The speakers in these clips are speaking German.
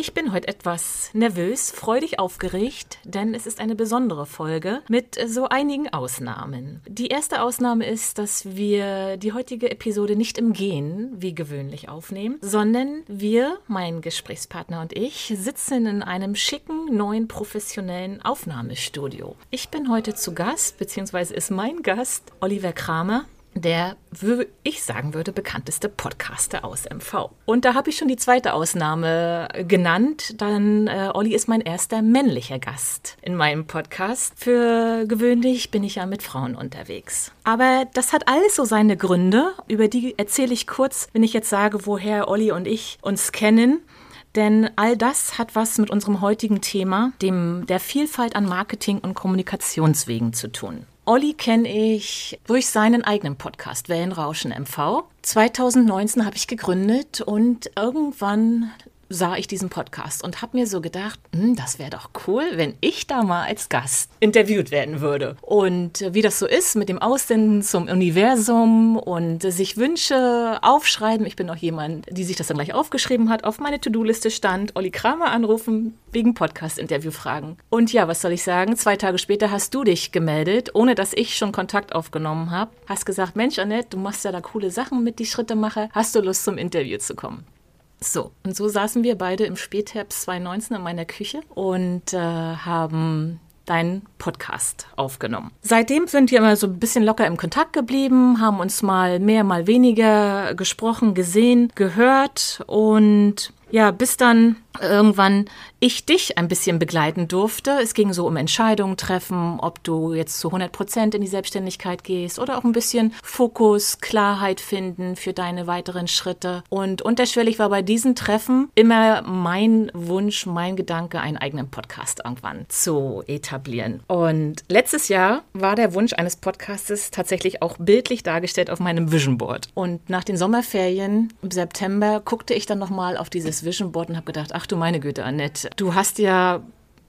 Ich bin heute etwas nervös, freudig aufgeregt, denn es ist eine besondere Folge mit so einigen Ausnahmen. Die erste Ausnahme ist, dass wir die heutige Episode nicht im Gehen wie gewöhnlich aufnehmen, sondern wir, mein Gesprächspartner und ich, sitzen in einem schicken, neuen, professionellen Aufnahmestudio. Ich bin heute zu Gast, beziehungsweise ist mein Gast Oliver Kramer der, wie ich sagen würde, bekannteste Podcaster aus MV. Und da habe ich schon die zweite Ausnahme genannt. Dann, äh, Olli ist mein erster männlicher Gast in meinem Podcast. Für gewöhnlich bin ich ja mit Frauen unterwegs. Aber das hat alles so seine Gründe. Über die erzähle ich kurz, wenn ich jetzt sage, woher Olli und ich uns kennen. Denn all das hat was mit unserem heutigen Thema, dem der Vielfalt an Marketing und Kommunikationswegen zu tun. Olli kenne ich durch seinen eigenen Podcast Wellenrauschen MV. 2019 habe ich gegründet und irgendwann sah ich diesen Podcast und habe mir so gedacht, hm, das wäre doch cool, wenn ich da mal als Gast interviewt werden würde. Und wie das so ist mit dem Aussenden zum Universum und sich Wünsche aufschreiben. Ich bin auch jemand, die sich das dann gleich aufgeschrieben hat, auf meine To-Do-Liste stand, Olli Kramer anrufen, wegen Podcast-Interview fragen. Und ja, was soll ich sagen? Zwei Tage später hast du dich gemeldet, ohne dass ich schon Kontakt aufgenommen habe. Hast gesagt, Mensch, Annette, du machst ja da coole Sachen mit die Schritte mache. Hast du Lust zum Interview zu kommen? So, und so saßen wir beide im Spätherbst 2019 in meiner Küche und äh, haben deinen Podcast aufgenommen. Seitdem sind wir immer so ein bisschen locker im Kontakt geblieben, haben uns mal mehr, mal weniger gesprochen, gesehen, gehört und ja, bis dann irgendwann ich dich ein bisschen begleiten durfte. Es ging so um Entscheidungen treffen, ob du jetzt zu 100 Prozent in die Selbstständigkeit gehst oder auch ein bisschen Fokus, Klarheit finden für deine weiteren Schritte. Und unterschwellig war bei diesen Treffen immer mein Wunsch, mein Gedanke, einen eigenen Podcast irgendwann zu etablieren. Und letztes Jahr war der Wunsch eines Podcastes tatsächlich auch bildlich dargestellt auf meinem Vision Board. Und nach den Sommerferien im September guckte ich dann nochmal auf dieses Vision Board und habe gedacht, ach du meine Güte, Annette, du hast ja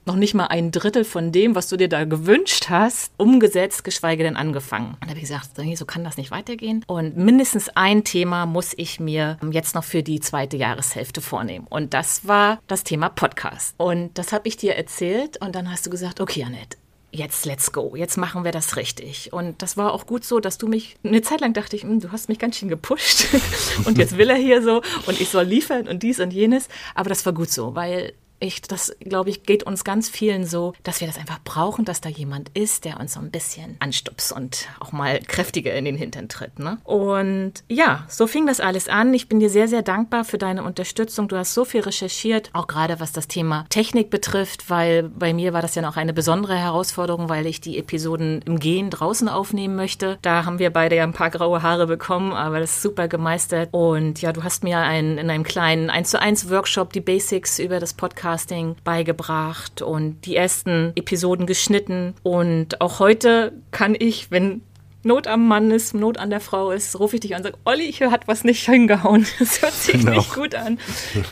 noch nicht mal ein Drittel von dem, was du dir da gewünscht hast, umgesetzt, geschweige denn angefangen. Und da habe ich gesagt, so kann das nicht weitergehen. Und mindestens ein Thema muss ich mir jetzt noch für die zweite Jahreshälfte vornehmen. Und das war das Thema Podcast. Und das habe ich dir erzählt und dann hast du gesagt, okay, Annette, jetzt let's go, jetzt machen wir das richtig. Und das war auch gut so, dass du mich, eine Zeit lang dachte ich, hm, du hast mich ganz schön gepusht und jetzt will er hier so und ich soll liefern und dies und jenes. Aber das war gut so, weil ich, das glaube ich, geht uns ganz vielen so, dass wir das einfach brauchen, dass da jemand ist, der uns so ein bisschen anstupst und auch mal kräftiger in den Hintern tritt. Ne? Und ja, so fing das alles an. Ich bin dir sehr, sehr dankbar für deine Unterstützung. Du hast so viel recherchiert, auch gerade was das Thema Technik betrifft, weil bei mir war das ja noch eine besondere Herausforderung, weil ich die Episoden im Gehen draußen aufnehmen möchte. Da haben wir beide ja ein paar graue Haare bekommen, aber das ist super gemeistert. Und ja, du hast mir ein, in einem kleinen 1 zu 1 Workshop die Basics über das Podcast Podcasting beigebracht und die ersten Episoden geschnitten. Und auch heute kann ich, wenn Not am Mann ist, Not an der Frau ist, rufe ich dich an und sage, Olli, hier hat was nicht hingehauen. Das hört sich genau. nicht gut an.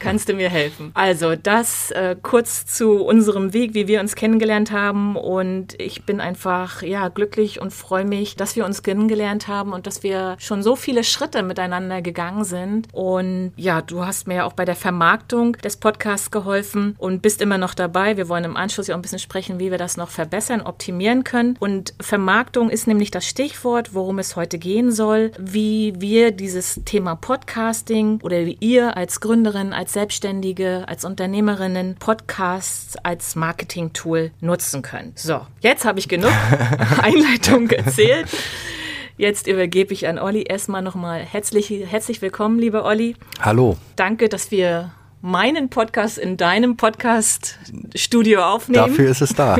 Kannst du mir helfen? Also das äh, kurz zu unserem Weg, wie wir uns kennengelernt haben. Und ich bin einfach ja glücklich und freue mich, dass wir uns kennengelernt haben und dass wir schon so viele Schritte miteinander gegangen sind. Und ja, du hast mir ja auch bei der Vermarktung des Podcasts geholfen und bist immer noch dabei. Wir wollen im Anschluss ja auch ein bisschen sprechen, wie wir das noch verbessern, optimieren können. Und Vermarktung ist nämlich das Stichwort Stichwort, worum es heute gehen soll, wie wir dieses Thema Podcasting oder wie ihr als Gründerin, als Selbstständige, als Unternehmerinnen Podcasts als Marketing-Tool nutzen könnt. So, jetzt habe ich genug Einleitung erzählt. Jetzt übergebe ich an Olli erstmal nochmal herzlich, herzlich willkommen, lieber Olli. Hallo. Danke, dass wir meinen Podcast in deinem Podcast-Studio aufnehmen. Dafür ist es da.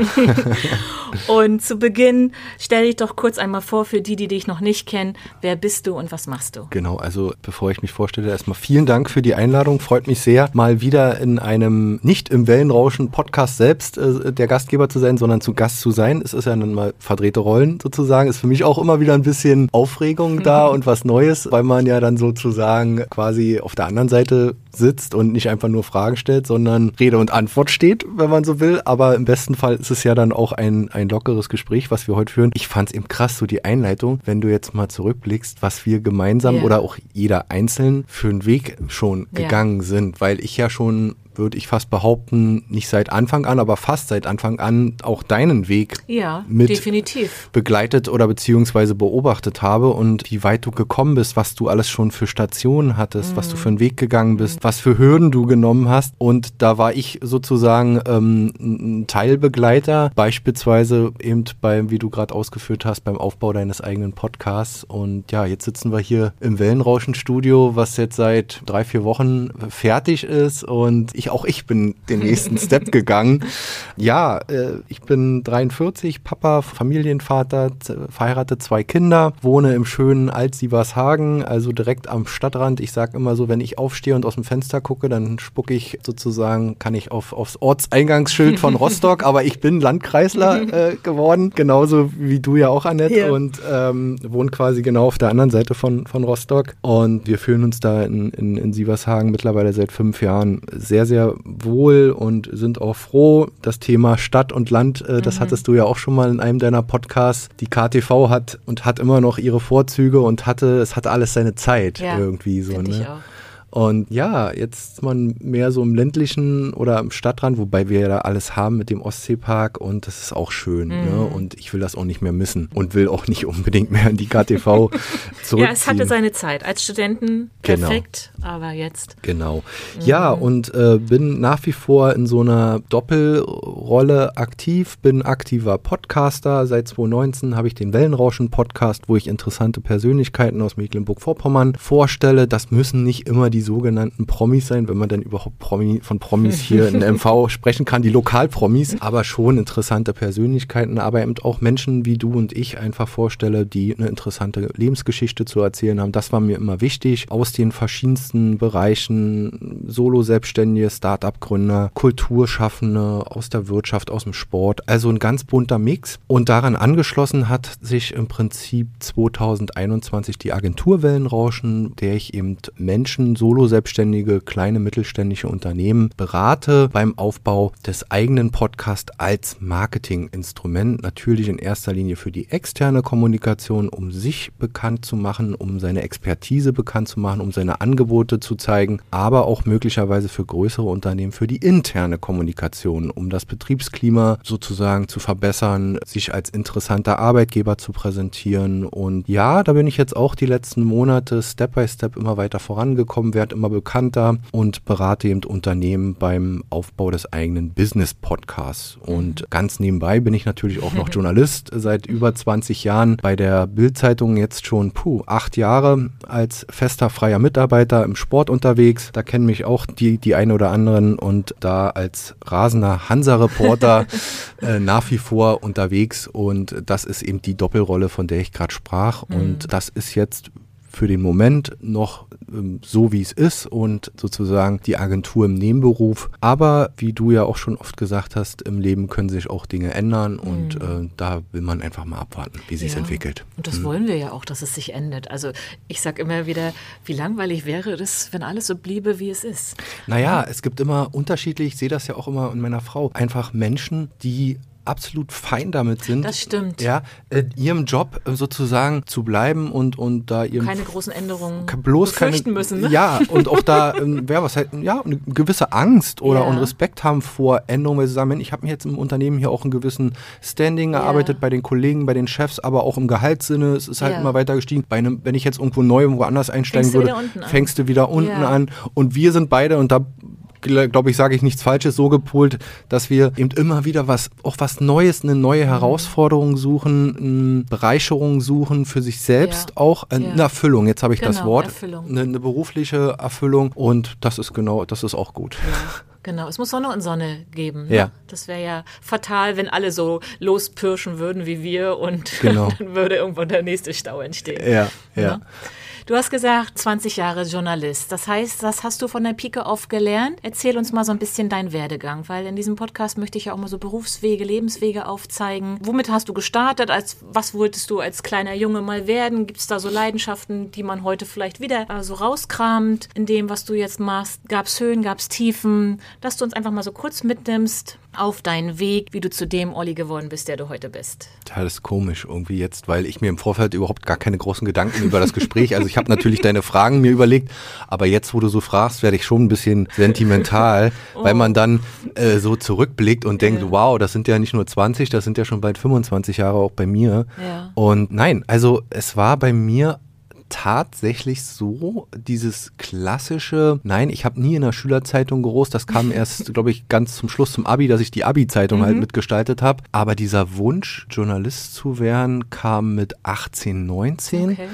und zu Beginn stell dich doch kurz einmal vor für die, die dich noch nicht kennen. Wer bist du und was machst du? Genau, also bevor ich mich vorstelle, erstmal vielen Dank für die Einladung. Freut mich sehr, mal wieder in einem nicht im Wellenrauschen Podcast selbst äh, der Gastgeber zu sein, sondern zu Gast zu sein. Es ist ja dann mal verdrehte Rollen sozusagen. Ist für mich auch immer wieder ein bisschen Aufregung da und was Neues, weil man ja dann sozusagen quasi auf der anderen Seite sitzt und nicht einfach nur Fragen stellt, sondern Rede und Antwort steht, wenn man so will. Aber im besten Fall ist es ja dann auch ein, ein lockeres Gespräch, was wir heute führen. Ich fand es eben krass, so die Einleitung, wenn du jetzt mal zurückblickst, was wir gemeinsam yeah. oder auch jeder einzeln für einen Weg schon yeah. gegangen sind, weil ich ja schon würde ich fast behaupten, nicht seit Anfang an, aber fast seit Anfang an auch deinen Weg ja, mit definitiv. begleitet oder beziehungsweise beobachtet habe und wie weit du gekommen bist, was du alles schon für Stationen hattest, mhm. was du für einen Weg gegangen bist, mhm. was für Hürden du genommen hast. Und da war ich sozusagen ähm, ein Teilbegleiter, beispielsweise eben beim, wie du gerade ausgeführt hast, beim Aufbau deines eigenen Podcasts. Und ja, jetzt sitzen wir hier im Wellenrauschen-Studio, was jetzt seit drei, vier Wochen fertig ist und ich auch ich bin den nächsten Step gegangen. Ja, äh, ich bin 43, Papa, Familienvater, verheiratet, zwei Kinder, wohne im schönen Alt-Sievershagen, also direkt am Stadtrand. Ich sage immer so, wenn ich aufstehe und aus dem Fenster gucke, dann spucke ich sozusagen, kann ich auf, aufs Ortseingangsschild von Rostock, aber ich bin Landkreisler äh, geworden, genauso wie du ja auch, Annette, ja. und ähm, wohne quasi genau auf der anderen Seite von, von Rostock. Und wir fühlen uns da in, in, in Sievershagen mittlerweile seit fünf Jahren sehr, sehr wohl und sind auch froh. Das Thema Stadt und Land, äh, das mhm. hattest du ja auch schon mal in einem deiner Podcasts. Die KTV hat und hat immer noch ihre Vorzüge und hatte, es hat alles seine Zeit ja, irgendwie so. Ne? Ich auch. Und ja, jetzt ist man mehr so im ländlichen oder im Stadtrand, wobei wir ja da alles haben mit dem Ostseepark und das ist auch schön. Ne? Mhm. Ne? Und ich will das auch nicht mehr missen und will auch nicht unbedingt mehr in die KTV zurückziehen. ja, es hatte seine Zeit. Als Studenten genau. perfekt, genau. aber jetzt. Genau. Mhm. Ja, und äh, bin nach wie vor in so einer Doppelrolle aktiv, bin aktiver Podcaster. Seit 2019 habe ich den Wellenrauschen-Podcast, wo ich interessante Persönlichkeiten aus Mecklenburg-Vorpommern vorstelle. Das müssen nicht immer die die sogenannten Promis sein, wenn man denn überhaupt Promi, von Promis hier in MV sprechen kann, die Lokalpromis, aber schon interessante Persönlichkeiten, aber eben auch Menschen wie du und ich einfach vorstelle, die eine interessante Lebensgeschichte zu erzählen haben. Das war mir immer wichtig, aus den verschiedensten Bereichen, Solo-Selbstständige, Start-up-Gründer, Kulturschaffende, aus der Wirtschaft, aus dem Sport, also ein ganz bunter Mix. Und daran angeschlossen hat sich im Prinzip 2021 die Agentur Wellenrauschen, der ich eben Menschen so Solo-Selbstständige, kleine mittelständische Unternehmen berate beim Aufbau des eigenen Podcasts als Marketinginstrument. Natürlich in erster Linie für die externe Kommunikation, um sich bekannt zu machen, um seine Expertise bekannt zu machen, um seine Angebote zu zeigen, aber auch möglicherweise für größere Unternehmen für die interne Kommunikation, um das Betriebsklima sozusagen zu verbessern, sich als interessanter Arbeitgeber zu präsentieren. Und ja, da bin ich jetzt auch die letzten Monate Step by Step immer weiter vorangekommen werde immer bekannter und berate eben Unternehmen beim Aufbau des eigenen Business-Podcasts. Und mhm. ganz nebenbei bin ich natürlich auch noch Journalist seit über 20 Jahren bei der Bild-Zeitung jetzt schon puh, acht Jahre als fester freier Mitarbeiter im Sport unterwegs. Da kennen mich auch die, die ein oder anderen und da als rasender Hansa-Reporter äh, nach wie vor unterwegs. Und das ist eben die Doppelrolle, von der ich gerade sprach. Mhm. Und das ist jetzt für den Moment noch ähm, so, wie es ist und sozusagen die Agentur im Nebenberuf. Aber wie du ja auch schon oft gesagt hast, im Leben können sich auch Dinge ändern und mhm. äh, da will man einfach mal abwarten, wie sich ja. entwickelt. Und das mhm. wollen wir ja auch, dass es sich ändert. Also ich sage immer wieder, wie langweilig wäre es, wenn alles so bliebe, wie es ist. Naja, ja. es gibt immer unterschiedlich, ich sehe das ja auch immer in meiner Frau, einfach Menschen, die absolut fein damit sind. Das stimmt. Ja, äh, ihrem Job äh, sozusagen zu bleiben und, und da ihren. Keine großen Änderungen bloß keine, müssen. Ne? Ja, und auch da, ähm, wer was halt, ja, eine gewisse Angst oder Ja. und Respekt haben vor Änderungen, weil sie sagen, ich habe mir jetzt im Unternehmen hier auch einen gewissen Standing erarbeitet bei den Kollegen, bei den Chefs, aber auch im Gehaltssinne. Es ist halt Ja. immer weiter gestiegen. Bei einem, wenn ich jetzt irgendwo neu woanders einsteigen Fängst du würde, an. fängst du wieder unten Ja. an. Und wir sind beide, und da glaube ich, sage ich nichts Falsches, so gepolt, dass wir eben immer wieder was, auch was Neues, eine neue Mhm. Herausforderung suchen, eine Bereicherung suchen für sich selbst Ja. auch, äh, Ja. eine Erfüllung, jetzt habe ich das Genau, Wort, Erfüllung. Eine, eine berufliche Erfüllung und das ist genau, das ist auch gut. Genau, es muss Sonne und Sonne geben. Ne? Ja. Das wäre ja fatal, wenn alle so lospirschen würden wie wir und Genau. dann würde irgendwo der nächste Stau entstehen. Ja, ja. Ne? Du hast gesagt, 20 Jahre Journalist. Das heißt, das hast du von der Pike auf gelernt. Erzähl uns mal so ein bisschen deinen Werdegang, weil in diesem Podcast möchte ich ja auch mal so Berufswege, Lebenswege aufzeigen. Womit hast du gestartet? Als was wolltest du als kleiner Junge mal werden? Gibt es da so Leidenschaften, die man heute vielleicht wieder äh, so rauskramt in dem, was du jetzt machst? Gab es Höhen, gab es Tiefen? Dass du uns einfach mal so kurz mitnimmst auf deinen Weg, wie du zu dem Olli geworden bist, der du heute bist. Ja, das ist komisch irgendwie jetzt, weil ich mir im Vorfeld überhaupt gar keine großen Gedanken über das Gespräch, also ich habe natürlich deine Fragen mir überlegt, aber jetzt, wo du so fragst, werde ich schon ein bisschen sentimental, weil man dann äh, so zurückblickt und denkt, Ja. wow, das sind ja nicht nur 20, das sind ja schon bald 25 Jahre auch bei mir. Ja. Und nein, also es war bei mir tatsächlich so, dieses klassische, nein, ich habe nie in der Schülerzeitung gerost, das kam erst, glaube ich, ganz zum Schluss zum Abi, dass ich die Abi-Zeitung halt mitgestaltet habe. Aber dieser Wunsch, Journalist zu werden, kam mit 18, 19. Okay.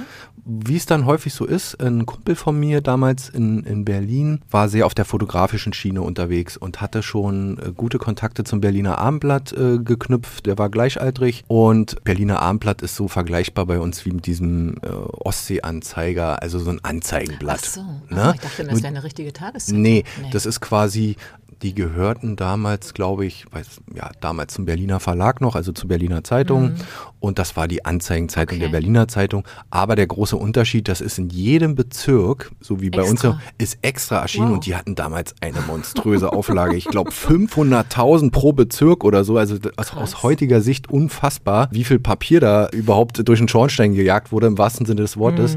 Wie es dann häufig so ist, ein Kumpel von mir damals in, in Berlin war sehr auf der fotografischen Schiene unterwegs und hatte schon äh, gute Kontakte zum Berliner Abendblatt äh, geknüpft. Der war gleichaltrig und Berliner Abendblatt ist so vergleichbar bei uns wie mit diesem äh, Ostsee-Anzeiger, also so ein Anzeigenblatt. Ach so. Ne? Ah, ich dachte, das wäre eine richtige Tageszeitung. Nee, das ist quasi, die gehörten damals, glaube ich, weiß, ja, damals zum Berliner Verlag noch, also zur Berliner Zeitung. Und das war die Anzeigenzeitung Mhm. Okay. der Berliner Zeitung. Aber der große Unterschied, das ist in jedem Bezirk, so wie bei Extra. uns, ist extra erschienen. Wow. Und die hatten damals eine monströse Auflage. Ich glaube, 500.000 pro Bezirk oder so. Also aus, aus heutiger Sicht unfassbar, wie viel Papier da überhaupt durch den Schornstein gejagt wurde, im wahrsten Sinne des Wortes.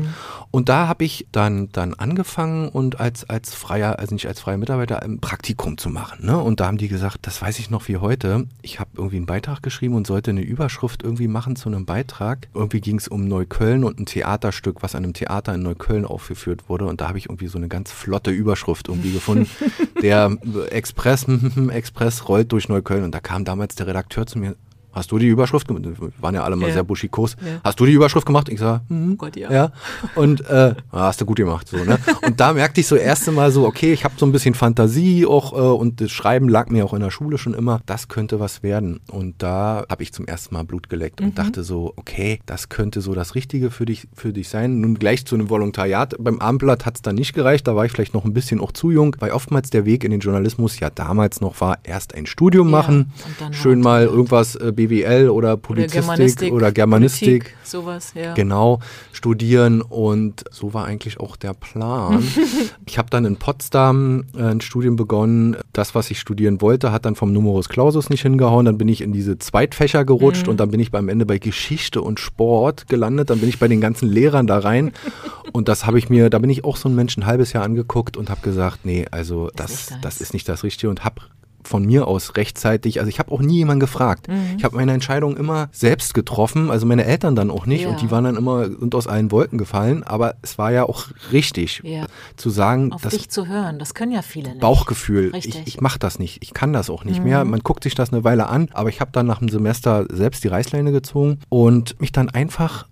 Und da habe ich dann, dann angefangen und als, als freier, also nicht als freier Mitarbeiter, ein Praktikum zu machen. Ne? Und da haben die gesagt, das weiß ich noch wie heute. Ich habe irgendwie einen Beitrag geschrieben und sollte eine Überschrift irgendwie machen zu einem Beitrag. Irgendwie ging es um Neukölln und ein Theaterstück, was an einem Theater in Neukölln aufgeführt wurde. Und da habe ich irgendwie so eine ganz flotte Überschrift irgendwie gefunden. Der Express, Express rollt durch Neukölln. Und da kam damals der Redakteur zu mir. Hast du die Überschrift gemacht? Wir waren ja alle mal Ja. sehr buschikos. Ja. Hast du die Überschrift gemacht? Ich sage, hm, Gott, ja. ja. Und äh, ah, hast du gut gemacht. So, ne? Und da merkte ich so erste Mal so, okay, ich habe so ein bisschen Fantasie auch äh, und das Schreiben lag mir auch in der Schule schon immer, das könnte was werden. Und da habe ich zum ersten Mal Blut geleckt und dachte so, okay, das könnte so das Richtige für dich, für dich sein. Nun gleich zu einem Volontariat. Beim Abendblatt hat es dann nicht gereicht, da war ich vielleicht noch ein bisschen auch zu jung, weil oftmals der Weg in den Journalismus ja damals noch war, erst ein Studium machen, schön halt, mal irgendwas äh, BWL oder Publizistik oder Germanistik. Politik, sowas, ja. Genau, studieren und so war eigentlich auch der Plan. ich habe dann in Potsdam äh, ein Studium begonnen. Das, was ich studieren wollte, hat dann vom Numerus Clausus nicht hingehauen. Dann bin ich in diese Zweitfächer gerutscht und dann bin ich beim Ende bei Geschichte und Sport gelandet. Dann bin ich bei den ganzen Lehrern da rein und das habe ich mir, da bin ich auch so ein Mensch ein halbes Jahr angeguckt und habe gesagt, nee, also das, das ist nicht das Richtige und habe von mir aus rechtzeitig, also ich habe auch nie jemanden gefragt. Ich habe meine Entscheidung immer selbst getroffen, also meine Eltern dann auch nicht Ja. und die waren dann immer sind aus allen Wolken gefallen, aber es war ja auch richtig Ja. zu sagen, Auf dich zu hören, das können ja viele nicht. Bauchgefühl, Richtig. Mhm. ich, ich mache das nicht, ich kann das auch nicht mehr. Man guckt sich das eine Weile an, aber ich habe dann nach einem Semester selbst die Reißleine gezogen und mich dann einfach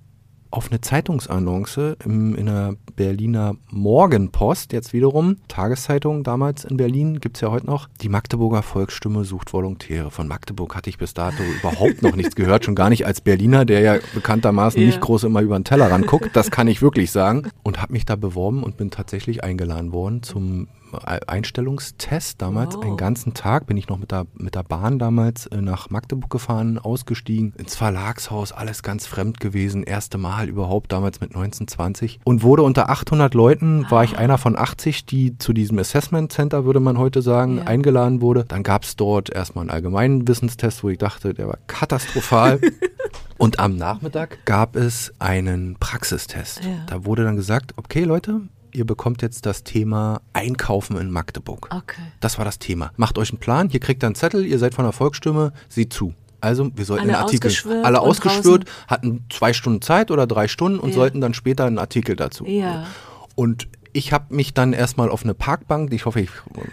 auf eine Zeitungsannonce im, in der Berliner Morgenpost, jetzt wiederum, Tageszeitung damals in Berlin, gibt es ja heute noch, die Magdeburger Volksstimme sucht Volontäre. Von Magdeburg hatte ich bis dato überhaupt noch nichts gehört, schon gar nicht als Berliner, der ja bekanntermaßen Ja. nicht groß immer über den Teller ranguckt, das kann ich wirklich sagen. Und habe mich da beworben und bin tatsächlich eingeladen worden zum Einstellungstest damals, Oh. einen ganzen Tag, bin ich noch mit der, mit der Bahn damals äh, nach Magdeburg gefahren, ausgestiegen, ins Verlagshaus, alles ganz fremd gewesen, erste Mal überhaupt, damals mit 1920 und wurde unter 800 Leuten, war ich einer von 80, die zu diesem Assessment Center, würde man heute sagen, Ja. eingeladen wurde. Dann gab es dort erstmal einen allgemeinen Wissenstest, wo ich dachte, der war katastrophal. Und am Nachmittag gab es einen Praxistest. Ja. Da wurde dann gesagt, okay Leute, ihr bekommt jetzt das Thema Einkaufen in Magdeburg. Okay. Das war das Thema. Macht euch einen Plan, hier kriegt ihr einen Zettel, ihr seid von der Volksstimme, seht zu. Also wir sollten Alle einen Artikel, ausgeschwört alle ausgeschwört, hatten zwei Stunden Zeit oder drei Stunden und Ja. sollten dann später einen Artikel dazu. Ja. Und ich habe mich dann erstmal auf eine Parkbank, ich hoffe, ich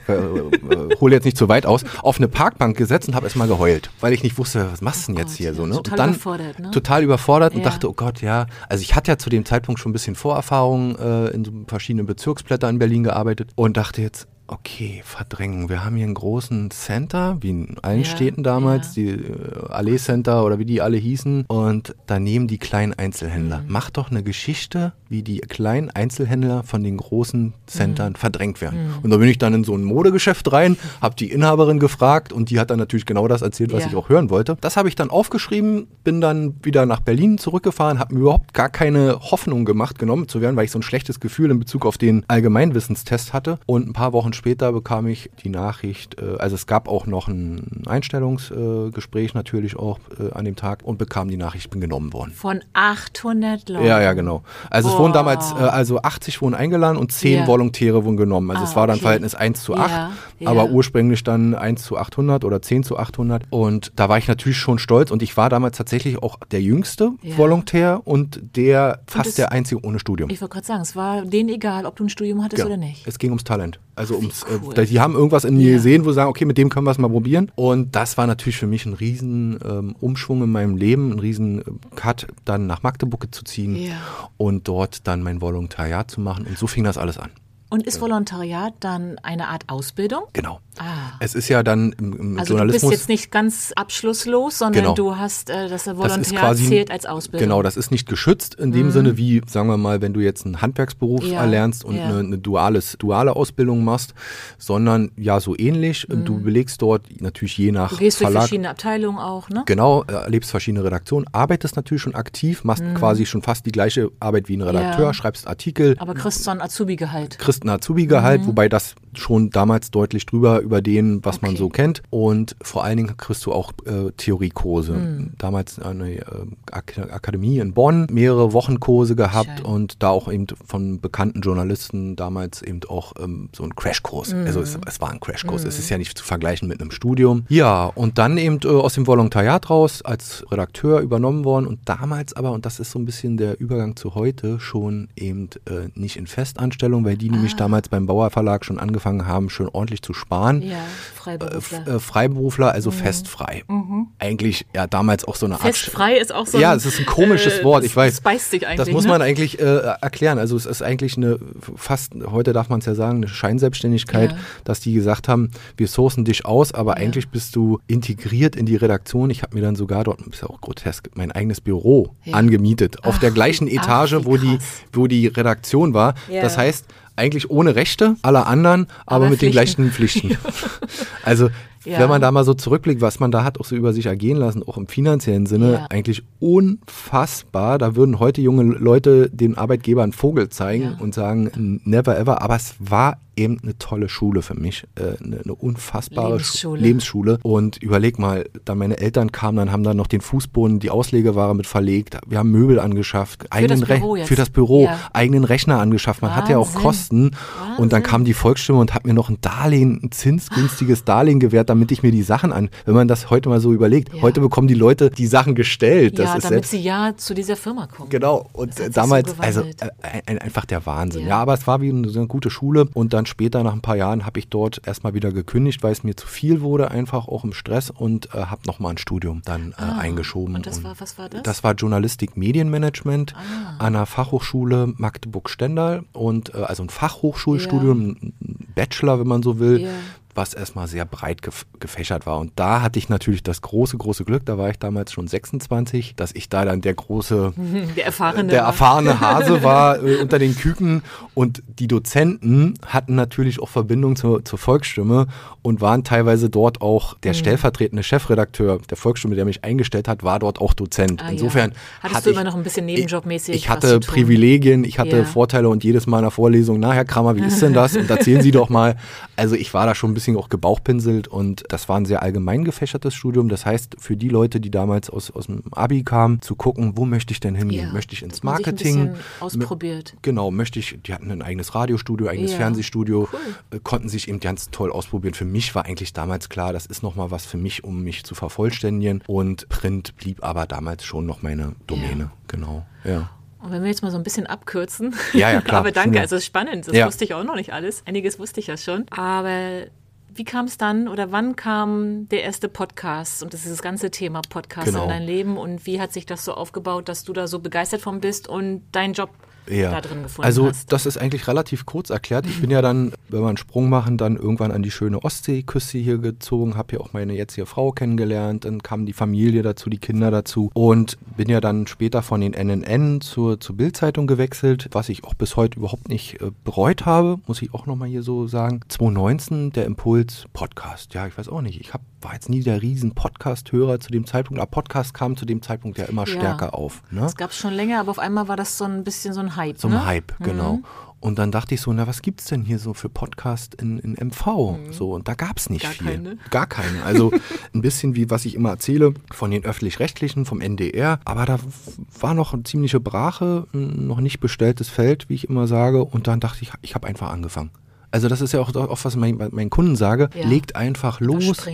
äh, äh, hole jetzt nicht zu weit aus, auf eine Parkbank gesetzt und habe erstmal geheult, weil ich nicht wusste, was machst du denn Oh jetzt Gott, hier so, ne? total und dann überfordert, ne? total überfordert und Ja. dachte, oh Gott, ja, also ich hatte ja zu dem Zeitpunkt schon ein bisschen Vorerfahrung äh, in so verschiedenen Bezirksblättern in Berlin gearbeitet und dachte jetzt, okay, Verdrängung, wir haben hier einen großen Center, wie in allen Ja, Städten damals, ja. die äh, Allee Center oder wie die alle hießen und daneben die kleinen Einzelhändler. Mhm. Mach doch eine Geschichte, wie die kleinen Einzelhändler von den großen Centern Mhm. verdrängt werden. Und da bin ich dann in so ein Modegeschäft rein, habe die Inhaberin gefragt und die hat dann natürlich genau das erzählt, was Ja. ich auch hören wollte. Das habe ich dann aufgeschrieben, bin dann wieder nach Berlin zurückgefahren, habe mir überhaupt gar keine Hoffnung gemacht, genommen zu werden, weil ich so ein schlechtes Gefühl in Bezug auf den Allgemeinwissenstest hatte. Und ein paar Wochen später bekam ich die Nachricht, äh, also es gab auch noch ein Einstellungsgespräch natürlich auch äh, an dem Tag und bekam die Nachricht, ich bin genommen worden. Von 800 Leuten. Ja, ja, genau. Also es Boah. Wurden damals, äh, also 80 wurden eingeladen und 10 Ja. Volontäre wurden genommen. Also Ah, es war dann okay. Verhältnis 1 zu 8, Ja, ja. aber ursprünglich dann 1 zu 800 oder 10 zu 800. Und da war ich natürlich schon stolz und ich war damals tatsächlich auch der jüngste. Volontär und der fast es- der einzige ohne Studium. Ich wollte gerade sagen, es war denen egal, ob du ein Studium hattest Ja, oder nicht. Es ging ums Talent. Also ums, cool. äh, die haben irgendwas in mir Ja. gesehen, wo sie sagen, okay, mit dem können wir es mal probieren. Und das war natürlich für mich ein riesen ähm, Umschwung in meinem Leben, ein riesen äh, Cut, dann nach Magdeburg zu ziehen Ja. und dort dann mein Volontariat zu machen. Und so fing das alles an. Und ist Volontariat dann eine Art Ausbildung? Genau. Ah. Es ist ja dann im, im Also du Journalismus. bist jetzt nicht ganz abschlusslos, sondern Genau. du hast äh, das das Volontariat ist quasi zählt als Ausbildung. Mhm. Genau, das ist nicht geschützt in dem Sinne, wie, sagen wir mal, wenn du jetzt einen Handwerksberuf Ja, erlernst und ja. eine, eine duales, duale Ausbildung machst, sondern ja so ähnlich. Du belegst dort natürlich je nach Mhm. Du gehst durch Verlag. verschiedene Abteilungen auch, ne? Genau, erlebst verschiedene Redaktionen, arbeitest natürlich schon aktiv, machst quasi schon fast die gleiche Arbeit wie ein Redakteur, Mhm. Ja. schreibst Artikel, Aber kriegst so ein Azubi-Gehalt. Ein Azubi-Gehalt, wobei das schon damals deutlich drüber über den, was man Mhm. Okay. so kennt. Und vor allen Dingen kriegst du auch äh, Theoriekurse. Mhm. Damals eine äh, Ak Akademie in Bonn, mehrere Wochenkurse gehabt Schön. und da auch eben von bekannten Journalisten damals eben auch ähm, so ein Crashkurs. Mhm. Also es, es war ein Crashkurs. Es ist ja nicht zu vergleichen mit einem Studium. Ja, und dann eben äh, aus dem Volontariat raus als Redakteur übernommen worden und damals aber, und das ist so ein bisschen der Übergang zu heute, schon eben äh, nicht in Festanstellung, weil die Ah. Nämlich damals beim Bauer Verlag schon angefangen haben, schon ordentlich zu sparen. Ja, Äh, Freiberufler. f- äh, Freiberufler, also festfrei. Eigentlich ja damals auch so eine Art. Festfrei ist auch so Ja, ein, es ist ein komisches äh, Wort, ich weiß. Das sich eigentlich. Das muss ne? man eigentlich äh, erklären. Also es ist eigentlich eine fast, heute darf man es ja sagen, eine Scheinselbstständigkeit, Ja. dass die gesagt haben, wir sourcen dich aus, aber eigentlich bist du integriert in die Redaktion. Ich habe mir dann sogar dort, ist ja auch grotesk, mein eigenes Büro Ja. angemietet. Auf Ach, der gleichen ach, Etage, wie wo die, wo die Redaktion war. Ja. Das heißt, eigentlich ohne Rechte aller anderen, aber, Aber mit den Pflichten. gleichen Pflichten. also Ja. wenn man da mal so zurückblickt, was man da hat auch so über sich ergehen lassen, auch im finanziellen Sinne, Ja. eigentlich unfassbar. Da würden heute junge Leute den Arbeitgeber einen Vogel zeigen Ja. und sagen, never ever. Aber es war eben eine tolle Schule für mich, äh, eine, eine unfassbare Schu- Lebensschule. Lebensschule. Und überleg mal, da meine Eltern kamen, dann haben dann noch den Fußboden, die Auslegeware mit verlegt. Wir haben Möbel angeschafft, eigenen das Re- Büro jetzt. für das Büro, eigenen Rechner angeschafft. Man hat ja auch Wahnsinn. Kosten. Und dann Wahnsinn. kam die Volksstimme und hat mir noch ein Darlehen, ein zinsgünstiges Darlehen gewährt, damit ich mir die Sachen an, wenn man das heute mal so überlegt. Ja. Heute bekommen die Leute die Sachen gestellt. Das ja, ist damit sie ja zu dieser Firma kommen. Genau, und damals, so also äh, ein, einfach der Wahnsinn. Ja. Ja. aber es war wie eine, so eine gute Schule und dann später, nach ein paar Jahren, habe ich dort erstmal wieder gekündigt, weil es mir zu viel wurde, einfach auch im Stress und äh, habe nochmal ein Studium dann äh, Ah, eingeschoben. und das war- was war das? Das war Journalistik Medienmanagement Ah. an der Fachhochschule Magdeburg-Stendal und äh, also ein Fachhochschulstudium, ein Bachelor, wenn man so will. Was erstmal sehr breit gef gefächert war. Und da hatte ich natürlich das große, große Glück, da war ich damals schon 26, dass ich da dann der große, der erfahrene, der erfahrene Hase war äh, unter den Küken. Und die Dozenten hatten natürlich auch Verbindung zur, zur Volksstimme und waren teilweise dort auch der mhm. stellvertretende Chefredakteur der Volksstimme, der mich eingestellt hat, war dort auch Dozent. Ah, Insofern ja. hattest hatte du immer noch ein bisschen nebenjobmäßig. Ich, ich hatte Privilegien, ich hatte ja. Vorteile und jedes Mal in der Vorlesung, na Herr Kramer, wie ist denn das? Und erzählen Sie doch mal. Also ich war da schon ein bisschen auch gebauchpinselt und das war ein sehr allgemein gefächertes Studium. Das heißt, für die Leute, die damals aus, aus dem Abi kamen, zu gucken, wo möchte ich denn hingehen? Ja. Möchte ich ins Marketing? Ausprobiert. Genau, möchte ich, die hatten ein eigenes Radiostudio, eigenes ja. Fernsehstudio, cool. Äh, konnten sich eben ganz toll ausprobieren. Für mich war eigentlich damals klar, das ist nochmal was für mich, um mich zu vervollständigen. Und Print blieb aber damals schon noch meine Domäne. Ja. Genau, ja. Und wenn wir jetzt mal so ein bisschen abkürzen. Ja, ja, klar. aber danke, also es ist spannend. Das ja. wusste ich auch noch nicht alles. Einiges wusste ich ja schon. Aber wie kam es dann oder wann kam der erste Podcast und das ist das ganze Thema Podcast genau. in dein Leben und wie hat sich das so aufgebaut, dass du da so begeistert von bist und deinen Job ja. da drin gefunden also, hast? das ist eigentlich relativ kurz erklärt. Ich bin ja dann, wenn wir einen Sprung machen, dann irgendwann an die schöne Ostseeküste hier gezogen, habe hier auch meine jetzige Frau kennengelernt, dann kam die Familie dazu, die Kinder dazu und bin ja dann später von den NNN zur, zur Bildzeitung gewechselt, was ich auch bis heute überhaupt nicht äh, bereut habe, muss ich auch nochmal hier so sagen. 2019 der Impuls Podcast. Ja, ich weiß auch nicht. Ich hab, war jetzt nie der riesen Podcast-Hörer zu dem Zeitpunkt, aber Podcast kam zu dem Zeitpunkt ja immer ja. stärker auf. Ne? Das gab es schon länger, aber auf einmal war das so ein bisschen so ein Hype. So ein ne? Hype, genau. Mhm. Und dann dachte ich so, na, was gibt es denn hier so für Podcast in, in MV? Mhm. So, und da gab es nicht Gar viel. Keine. Gar keine. Also ein bisschen wie was ich immer erzähle von den öffentlich-rechtlichen, vom NDR. Aber da war noch eine ziemliche Brache, noch nicht bestelltes Feld, wie ich immer sage. Und dann dachte ich, ich habe einfach angefangen. Also das ist ja auch, auch was ich meinen Kunden sage, ja. legt einfach los.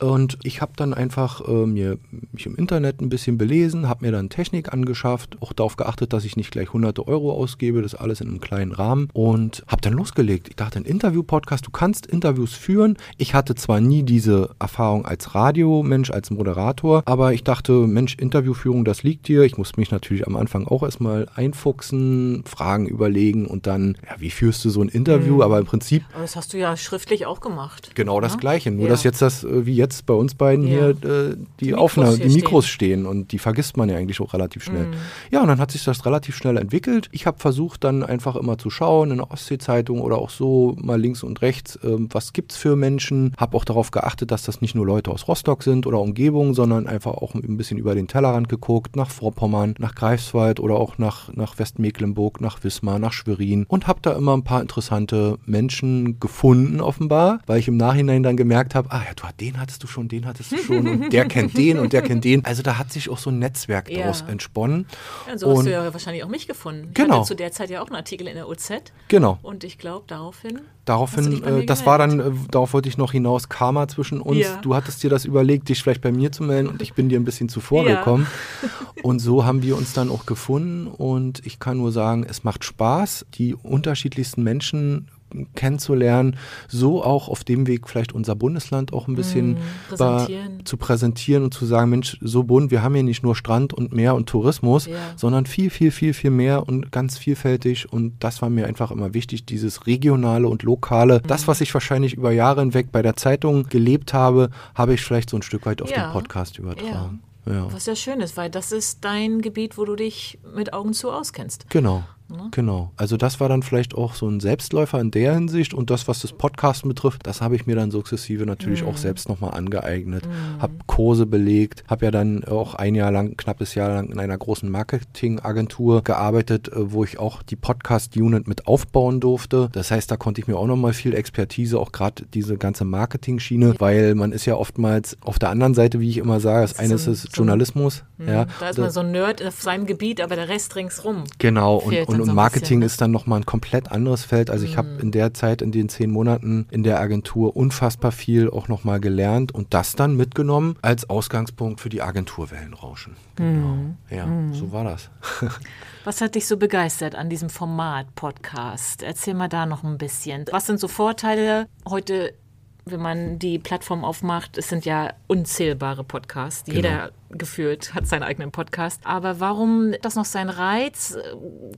Und ich habe dann einfach äh, mir, mich im Internet ein bisschen belesen, habe mir dann Technik angeschafft, auch darauf geachtet, dass ich nicht gleich hunderte Euro ausgebe, das alles in einem kleinen Rahmen und habe dann losgelegt. Ich dachte, ein Interview-Podcast, du kannst Interviews führen. Ich hatte zwar nie diese Erfahrung als Radiomensch, als Moderator, aber ich dachte, Mensch, Interviewführung, das liegt dir. Ich musste mich natürlich am Anfang auch erstmal einfuchsen, Fragen überlegen und dann, ja, wie führst du so ein Interview? Mhm. Aber im Prinzip. Aber das hast du ja schriftlich auch gemacht. Genau das ja? Gleiche, nur ja. dass jetzt das, äh, wie jetzt jetzt bei uns beiden ja. hier äh, die, die Aufnahme, die Mikros stehen. stehen. und die vergisst man ja eigentlich auch relativ schnell. Mhm. Ja, und dann hat sich das relativ schnell entwickelt. Ich habe versucht, dann einfach immer zu schauen in der Ostsee-Zeitung oder auch so mal links und rechts, äh, was es für Menschen. Habe auch darauf geachtet, dass das nicht nur Leute aus Rostock sind oder Umgebung, sondern einfach auch ein bisschen über den Tellerrand geguckt, nach Vorpommern, nach Greifswald oder auch nach, nach Westmecklenburg, nach Wismar, nach Schwerin und habe da immer ein paar interessante Menschen gefunden offenbar, weil ich im Nachhinein dann gemerkt habe, ah ja, du, den hattest du schon, den hattest du schon und der kennt den und der kennt den. Also da hat sich auch so ein Netzwerk ja. daraus entsponnen. Ja, so und hast du ja wahrscheinlich auch mich gefunden. Genau. Ich hatte zu der Zeit ja auch einen Artikel in der OZ. Genau. Und ich glaube, daraufhin. Daraufhin, äh, das war dann, äh, darauf wollte ich noch hinaus, Karma zwischen uns. Ja. Du hattest dir das überlegt, dich vielleicht bei mir zu melden und ich bin dir ein bisschen zuvor gekommen. Und so haben wir uns dann auch gefunden und ich kann nur sagen, es macht Spaß, die unterschiedlichsten Menschen kennenzulernen, so auch auf dem Weg vielleicht unser Bundesland auch ein bisschen mm, präsentieren. zu präsentieren und zu sagen, Mensch, so bunt, wir haben hier nicht nur Strand und Meer und Tourismus, ja. sondern viel, viel, viel, viel mehr und ganz vielfältig und das war mir einfach immer wichtig, dieses regionale und lokale. Mm. Das, was ich wahrscheinlich über Jahre hinweg bei der Zeitung gelebt habe, habe ich vielleicht so ein Stück weit auf ja. den Podcast übertragen. Ja. Ja. Was ja schön ist, weil das ist dein Gebiet, wo du dich mit Augen zu auskennst. Genau. Ne? Genau. Also das war dann vielleicht auch so ein Selbstläufer in der Hinsicht und das, was das Podcasten betrifft, das habe ich mir dann sukzessive natürlich mm. auch selbst nochmal angeeignet. Mm. Habe Kurse belegt, habe ja dann auch ein Jahr lang, knappes Jahr lang in einer großen Marketingagentur gearbeitet, äh, wo ich auch die Podcast-Unit mit aufbauen durfte. Das heißt, da konnte ich mir auch nochmal viel Expertise, auch gerade diese ganze Marketing-Schiene, weil man ist ja oftmals auf der anderen Seite, wie ich immer sage, das, das eine ist so, Journalismus. So, ja. Da ist man so ein Nerd auf seinem Gebiet, aber der Rest ringsrum. Genau. Und, und und, so Marketing bisschen, ist dann nochmal ein komplett anderes Feld. Also ich habe mhm. in der Zeit, in den zehn Monaten in der Agentur unfassbar viel auch nochmal gelernt und das dann mitgenommen als Ausgangspunkt für die Agentur Wellenrauschen. Genau. Mhm. Ja, mhm. so war das. Was hat dich so begeistert an diesem Format Podcast? Erzähl mal da noch ein bisschen. Was sind so Vorteile? Heute wenn man die Plattform aufmacht, es sind ja unzählbare Podcasts. Genau. Jeder gefühlt hat seinen eigenen Podcast. Aber warum das noch sein Reiz?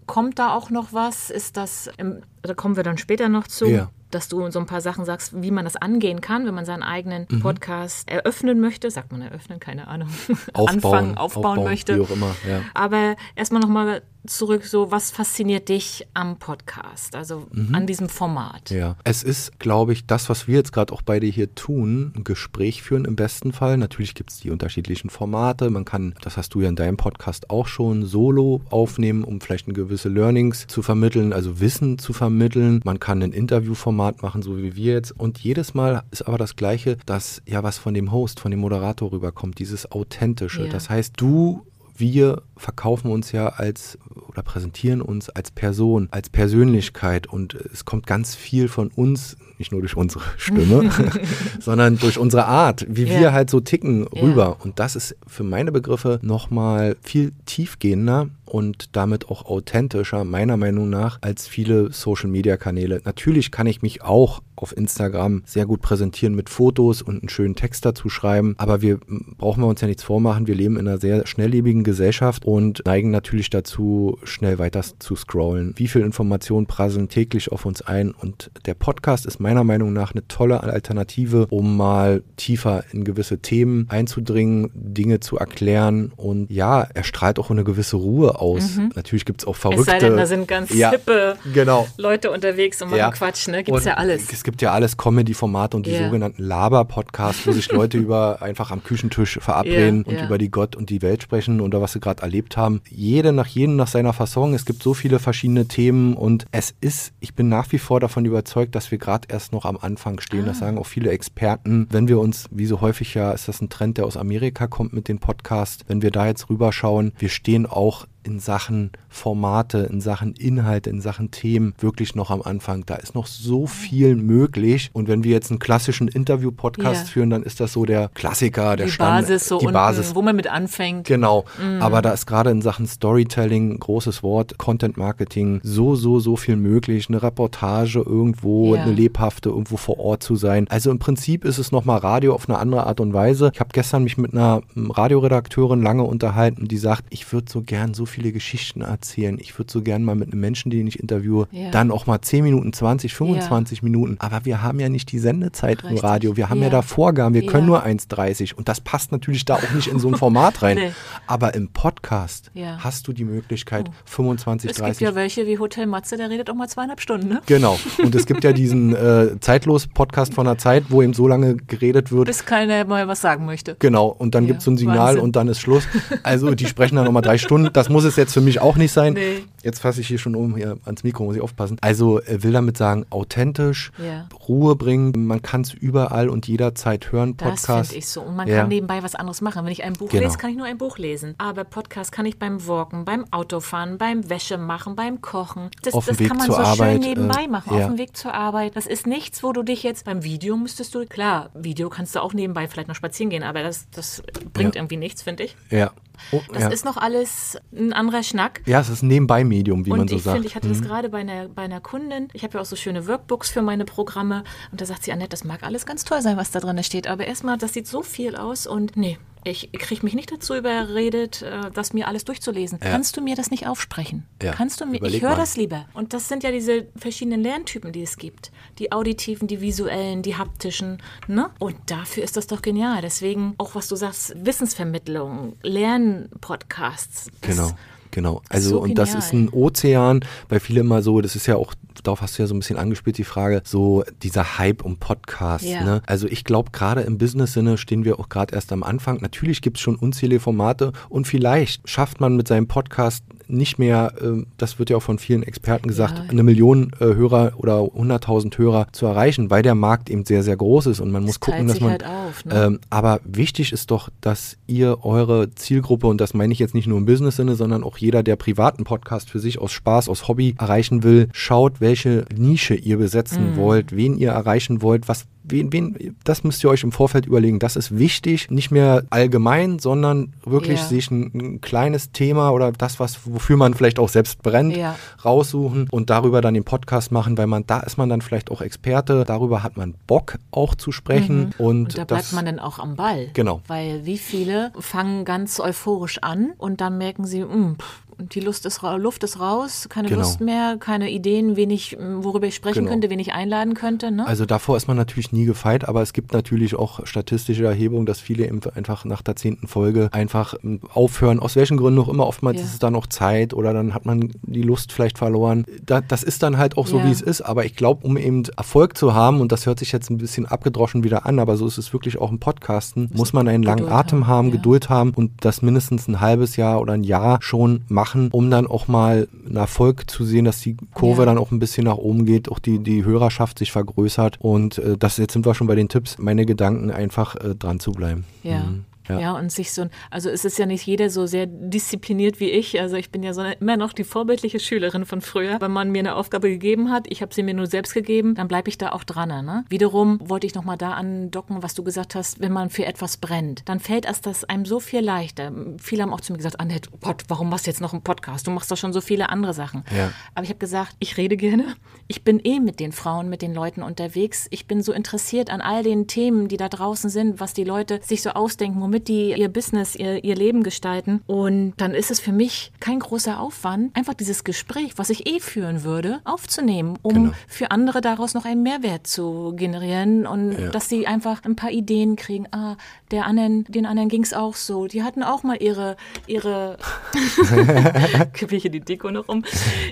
Kommt da auch noch was? Ist das, im, da kommen wir dann später noch zu. Ja. Dass du so ein paar Sachen sagst, wie man das angehen kann, wenn man seinen eigenen mhm. Podcast eröffnen möchte. Sagt man eröffnen, keine Ahnung. Aufbauen, Anfangen, aufbauen, aufbauen möchte. Wie auch immer, ja. Aber erstmal nochmal zurück, so was fasziniert dich am Podcast, also mhm. an diesem Format? Ja, es ist, glaube ich, das, was wir jetzt gerade auch beide hier tun, ein Gespräch führen im besten Fall. Natürlich gibt es die unterschiedlichen Formate. Man kann, das hast du ja in deinem Podcast auch schon, solo aufnehmen, um vielleicht eine gewisse Learnings zu vermitteln, also Wissen zu vermitteln. Man kann ein Interviewformat machen, so wie wir jetzt. Und jedes Mal ist aber das Gleiche, dass ja was von dem Host, von dem Moderator rüberkommt, dieses Authentische. Ja. Das heißt, du wir verkaufen uns ja als oder präsentieren uns als Person, als Persönlichkeit und es kommt ganz viel von uns, nicht nur durch unsere Stimme, sondern durch unsere Art, wie ja. wir halt so ticken, rüber. Ja. Und das ist für meine Begriffe nochmal viel tiefgehender und damit auch authentischer, meiner Meinung nach, als viele Social-Media-Kanäle. Natürlich kann ich mich auch auf Instagram sehr gut präsentieren mit Fotos und einen schönen Text dazu schreiben, aber wir brauchen wir uns ja nichts vormachen. Wir leben in einer sehr schnelllebigen Gesellschaft und neigen natürlich dazu, schnell weiter zu scrollen. Wie viel Informationen prasseln täglich auf uns ein und der Podcast ist meiner Meinung nach eine tolle Alternative, um mal tiefer in gewisse Themen einzudringen, Dinge zu erklären und ja, er strahlt auch eine gewisse Ruhe aus. Mhm. Natürlich gibt es auch verrückte. Es sei denn, da sind ganz ja, hippe genau. Leute unterwegs und machen ja. Quatsch, ne? Gibt es ja alles. Es gibt ja alles Comedy-Formate und die yeah. sogenannten Laber-Podcasts, wo sich Leute über einfach am Küchentisch verabreden yeah, und über die Gott und die Welt sprechen oder was sie gerade erlebt haben. Jede nach jedem nach seiner Fasson. Es gibt so viele verschiedene Themen und es ist, ich bin nach wie vor davon überzeugt, dass wir gerade erst noch am Anfang stehen. Ah. Das sagen auch viele Experten. Wenn wir uns, wie so häufig ja, ist das ein Trend, der aus Amerika kommt mit den Podcasts, wenn wir da jetzt rüberschauen, wir stehen auch in Sachen Formate, in Sachen Inhalte, in Sachen Themen wirklich noch am Anfang. Da ist noch so viel möglich. Und wenn wir jetzt einen klassischen Interview-Podcast yeah. führen, dann ist das so der Klassiker, der die Stand, Basis, so die unten, Basis, wo man mit anfängt. Genau. Mm. Aber da ist gerade in Sachen Storytelling, großes Wort, Content Marketing, so, so, so viel möglich. Eine Reportage irgendwo, yeah. eine lebhafte, irgendwo vor Ort zu sein. Also im Prinzip ist es nochmal Radio auf eine andere Art und Weise. Ich habe gestern mich mit einer Radioredakteurin lange unterhalten, die sagt, ich würde so gern so viele Geschichten erzählen. Ich würde so gern mal mit einem Menschen, den ich interviewe, ja. dann auch mal 10 Minuten, 20, 25 ja. Minuten. Aber wir haben ja nicht die Sendezeit Richtig. im Radio. Wir haben ja, ja da Vorgaben. Wir können nur 1,30. Und das passt natürlich da auch nicht in so ein Format rein. nee. Aber im Podcast hast du die Möglichkeit, oh. 25, es 30. Es gibt ja welche wie Hotel Matze, der redet auch mal zweieinhalb Stunden, ne? Genau. Und es gibt ja diesen äh, Zeitlos-Podcast von der Zeit, wo eben so lange geredet wird. Bis keiner mal was sagen möchte. Genau. Und dann gibt es so ein Signal Wahnsinn. und dann ist Schluss. Also die sprechen dann nochmal drei Stunden. Das muss es jetzt für mich auch nicht sein. Nee. Jetzt fasse ich hier schon um, hier ans Mikro muss ich aufpassen. Also äh, will damit sagen, authentisch, ja. Ruhe bringen. Man kann es überall und jederzeit hören. Podcast. Das finde ich so. Und man ja. kann nebenbei was anderes machen. Wenn ich ein Buch genau. lese, kann ich nur ein Buch lesen. Aber Podcast kann ich beim Walken, beim Autofahren, beim Wäsche machen, beim Kochen. Das, das kann man so Arbeit, schön nebenbei äh, machen, ja. auf dem Weg zur Arbeit. Das ist nichts, wo du dich jetzt beim Video müsstest du, klar, Video kannst du auch nebenbei vielleicht noch spazieren gehen, aber das, das bringt irgendwie nichts, finde ich. Ja. Oh, das ja. ist noch alles ein anderer Schnack. Ja, es ist ein Nebenbei-Medium, wie und man so ich sagt. Find, ich hatte mhm. das gerade bei einer, bei einer Kundin. Ich habe ja auch so schöne Workbooks für meine Programme. Und da sagt sie, Annette, das mag alles ganz toll sein, was da drin steht. Aber erstmal, das sieht so viel aus und nee, ich kriege mich nicht dazu überredet, äh, das mir alles durchzulesen. Ja. Kannst du mir das nicht aufsprechen? Ja. Kannst du mir? Überleg ich höre das lieber. Und das sind ja diese verschiedenen Lerntypen, die es gibt. Die auditiven, die visuellen, die haptischen. Ne? Und dafür ist das doch genial. Deswegen auch, was du sagst, Wissensvermittlung, Lernpodcasts. Genau. Genau. Also, so und das ist ein Ozean, weil viele immer so, das ist ja auch, darauf hast du ja so ein bisschen angespielt, die Frage, so dieser Hype um Podcasts. Ja. Ne? Also ich glaube, gerade im Business-Sinne stehen wir auch gerade erst am Anfang. Natürlich gibt es schon unzählige Formate und vielleicht schafft man mit seinem Podcast nicht mehr, äh, das wird ja auch von vielen Experten gesagt, ja. eine Million äh, Hörer oder 100.000 Hörer zu erreichen, weil der Markt eben sehr, sehr groß ist und man das muss gucken, dass man. Halt auf, ne? ähm, aber wichtig ist doch, dass ihr eure Zielgruppe, und das meine ich jetzt nicht nur im Business-Sinne, sondern auch jeder, der privaten Podcast für sich aus Spaß, aus Hobby erreichen will, schaut, welche Nische ihr besetzen mhm. wollt, wen ihr erreichen wollt, was wen, wen, das müsst ihr euch im Vorfeld überlegen. Das ist wichtig, nicht mehr allgemein, sondern wirklich ja. sich ein, ein, kleines Thema oder das, was, wofür man vielleicht auch selbst brennt, ja. raussuchen und darüber dann den Podcast machen, weil man, da ist man dann vielleicht auch Experte, darüber hat man Bock auch zu sprechen. Mhm. Und, und, da bleibt das, man dann auch am Ball. Genau. Weil wie viele fangen ganz euphorisch an und dann merken sie, mh, Und die Lust ist, Luft ist raus, keine Genau. Lust mehr, keine Ideen, wen ich, worüber ich sprechen Genau. könnte, wen ich einladen könnte. Ne? Also davor ist man natürlich nie gefeit, aber es gibt natürlich auch statistische Erhebungen, dass viele eben einfach nach der zehnten Folge einfach ähm, aufhören, aus welchen Gründen auch immer. Oftmals Ja. ist es dann auch Zeit oder dann hat man die Lust vielleicht verloren. Da, das ist dann halt auch so, Ja. wie es ist. Aber ich glaube, um eben Erfolg zu haben, und das hört sich jetzt ein bisschen abgedroschen wieder an, aber so ist es wirklich auch im Podcasten, muss man einen langen Geduld Atem haben, haben, ja. Geduld haben und das mindestens ein halbes Jahr oder ein Jahr schon machen, um dann auch mal einen Erfolg zu sehen, dass die Kurve Ja. dann auch ein bisschen nach oben geht, auch die, die Hörerschaft sich vergrößert. Und äh, das jetzt sind wir schon bei den Tipps, meine Gedanken einfach äh, dran zu bleiben. Ja. Mhm. Ja. Ja. und sich so, also es ist ja nicht jeder so sehr diszipliniert wie ich. Also ich bin ja so eine, immer noch die vorbildliche Schülerin von früher. Wenn man mir eine Aufgabe gegeben hat, ich habe sie mir nur selbst gegeben, dann bleibe ich da auch dran. Ne? Wiederum wollte ich nochmal da andocken, was du gesagt hast, wenn man für etwas brennt, dann fällt es das einem so viel leichter. Viele haben auch zu mir gesagt, Annette, Gott, warum machst du jetzt noch einen Podcast? Du machst doch schon so viele andere Sachen. Ja. Aber ich habe gesagt, ich rede gerne. Ich bin eh mit den Frauen, mit den Leuten unterwegs. Ich bin so interessiert an all den Themen, die da draußen sind, was die Leute sich so ausdenken, womit die ihr Business, ihr, ihr Leben gestalten. Und dann ist es für mich kein großer Aufwand, einfach dieses Gespräch, was ich eh führen würde, aufzunehmen, um Genau. für andere daraus noch einen Mehrwert zu generieren und Ja. dass sie einfach ein paar Ideen kriegen. Ah, der anderen, den anderen ging es auch so. Die hatten auch mal ihre, ihre kippe ich hier die Deko noch um,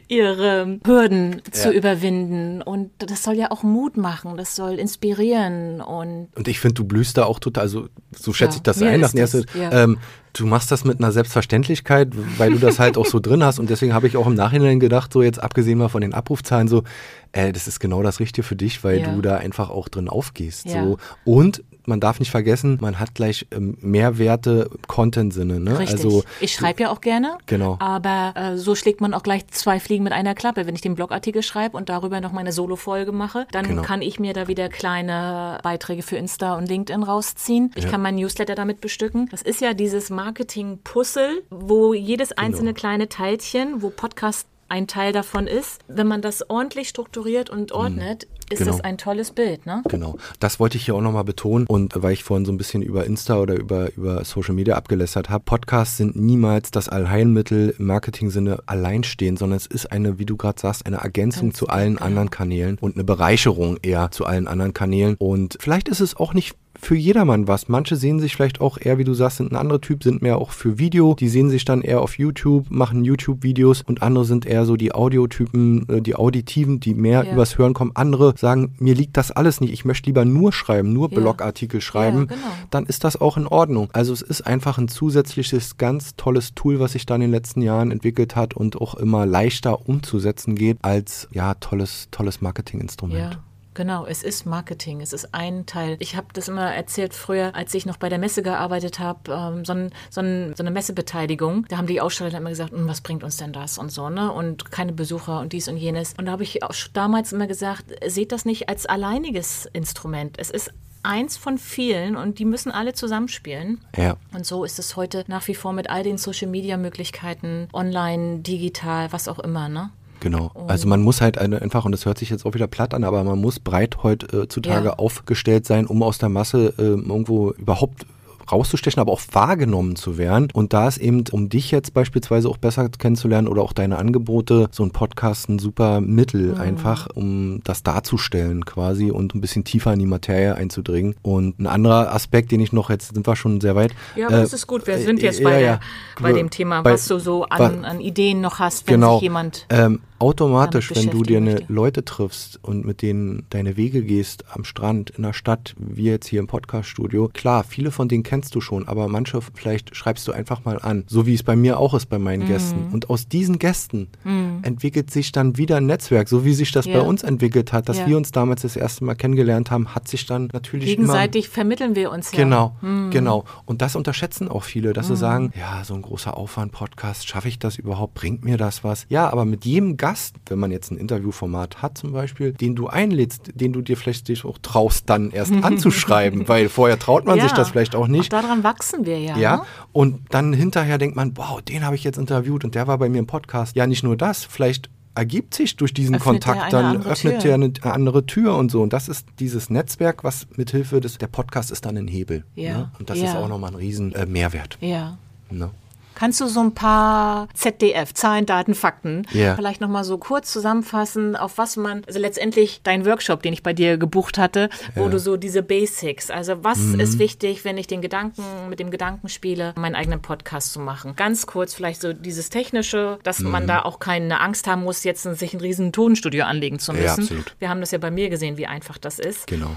ihre Hürden zu Ja. überwinden. Und das soll ja auch Mut machen, das soll inspirieren und Und ich finde, du blühst da auch total, also so schätze Ja, ich das ein. erste, das, ja. ähm, du machst das mit einer Selbstverständlichkeit, weil du das halt auch so drin hast. Und deswegen habe ich auch im Nachhinein gedacht, so jetzt abgesehen mal von den Abrufzahlen, so, äh, das ist genau das Richtige für dich, weil Ja. du da einfach auch drin aufgehst. So. Und man darf nicht vergessen, man hat gleich ähm, Mehrwerte im Content-Sinne. Ne? richtig. Also, ich schreibe ja auch gerne, Genau. aber äh, so schlägt man auch gleich zwei Fliegen mit einer Klappe. Wenn ich den Blogartikel schreibe und darüber noch meine Solo-Folge mache, dann Genau. kann ich mir da wieder kleine Beiträge für Insta und LinkedIn rausziehen. Ich Ja. kann meinen Newsletter damit bestücken. Das ist ja dieses Marketing-Puzzle, wo jedes einzelne kleine Teilchen, wo Podcast ein Teil davon ist, wenn man das ordentlich strukturiert und ordnet, ist Genau. das ein tolles Bild, ne? Genau, das wollte ich hier auch nochmal betonen. Und weil ich vorhin so ein bisschen über Insta oder über, über Social Media abgelästert habe, Podcasts sind niemals das Allheilmittel im Marketing-Sinne alleinstehend, sondern es ist eine, wie du gerade sagst, eine Ergänzung Ganz zu allen genau. anderen Kanälen und eine Bereicherung eher zu allen anderen Kanälen. Und vielleicht ist es auch nicht für jedermann was. Manche sehen sich vielleicht auch eher, wie du sagst, sind ein anderer Typ, sind mehr auch für Video. Die sehen sich dann eher auf YouTube, machen YouTube-Videos und andere sind eher so die Audiotypen, äh, die Auditiven, die mehr Ja. übers Hören kommen. Andere sagen, mir liegt das alles nicht. Ich möchte lieber nur schreiben, nur Ja. Blogartikel schreiben. genau. Dann ist das auch in Ordnung. Also es ist einfach ein zusätzliches, ganz tolles Tool, was sich da in den letzten Jahren entwickelt hat und auch immer leichter umzusetzen geht als ja tolles, tolles Marketinginstrument. Genau, es ist Marketing, es ist ein Teil. Ich habe das immer erzählt früher, als ich noch bei der Messe gearbeitet habe, ähm, so, ein, so, ein, so eine Messebeteiligung. Da haben die Aussteller immer gesagt, "Hm, was bringt uns denn das und so, ne? Und keine Besucher und dies und jenes. Und da habe ich auch damals immer gesagt, seht das nicht als alleiniges Instrument. Es ist eins von vielen und die müssen alle zusammenspielen. Ja. Und so ist es heute nach wie vor mit all den Social-Media-Möglichkeiten, online, digital, was auch immer, ne? Genau. Also man muss halt eine, einfach, und das hört sich jetzt auch wieder platt an, aber man muss breit heutzutage Ja. aufgestellt sein, um aus der Masse äh, irgendwo überhaupt rauszustechen, aber auch wahrgenommen zu werden. Und da ist eben, um dich jetzt beispielsweise auch besser kennenzulernen oder auch deine Angebote, so ein Podcast ein super Mittel einfach, um das darzustellen quasi und ein bisschen tiefer in die Materie einzudringen. Und ein anderer Aspekt, den ich noch, jetzt sind wir schon sehr weit. Ja, aber äh, das ist gut. Wir sind jetzt äh, bei, ja, der, ja. bei dem Thema, Bei- was du so an, an Ideen noch hast, wenn genau. sich jemand. ähm, automatisch, wenn du dir eine. Leute triffst und mit denen deine Wege gehst am Strand, in der Stadt, wie jetzt hier im Podcaststudio, klar, viele von denen kennst du schon, aber manche vielleicht schreibst du einfach mal an, so wie es bei mir auch ist bei meinen Mhm. Gästen. Und aus diesen Gästen entwickelt sich dann wieder ein Netzwerk, so wie sich das Ja. bei uns entwickelt hat, dass Ja. wir uns damals das erste Mal kennengelernt haben, hat sich dann natürlich immer Gegenseitig vermitteln wir uns ja. Genau, Hm. genau. Und das unterschätzen auch viele, dass sie sagen, ja, so ein großer Aufwand-Podcast, schaffe ich das überhaupt? Bringt mir das was? Ja, aber mit jedem Gast, wenn man jetzt ein Interviewformat hat zum Beispiel, den du einlädst, den du dir vielleicht dich auch traust, dann erst anzuschreiben, weil vorher traut man sich Ja. das vielleicht auch nicht. Auch daran wachsen wir ja. Ja, Ne? und dann hinterher denkt man, wow, den habe ich jetzt interviewt und der war bei mir im Podcast. Ja, nicht nur das, vielleicht ergibt sich durch diesen Öffnet Kontakt dann, öffnet der eine andere Tür und so. Und das ist dieses Netzwerk, was mithilfe des, der Podcast ist dann ein Hebel. Ja, Ne? Und das ja. ist auch nochmal ein riesen äh, Mehrwert. Ja. Ne? Kannst du so ein paar ZDF, Zahlen, Daten, Fakten, Ja. vielleicht nochmal so kurz zusammenfassen, auf was man, also letztendlich dein Workshop, den ich bei dir gebucht hatte, wo du so diese Basics, also was Mhm. ist wichtig, wenn ich den Gedanken, mit dem Gedanken spiele, meinen eigenen Podcast zu machen. Ganz kurz vielleicht so dieses Technische, dass Mhm. man da auch keine Angst haben muss, jetzt sich ein riesen Tonstudio anlegen zu müssen. Ja, absolut. Wir haben das ja bei mir gesehen, wie einfach das ist. Genau.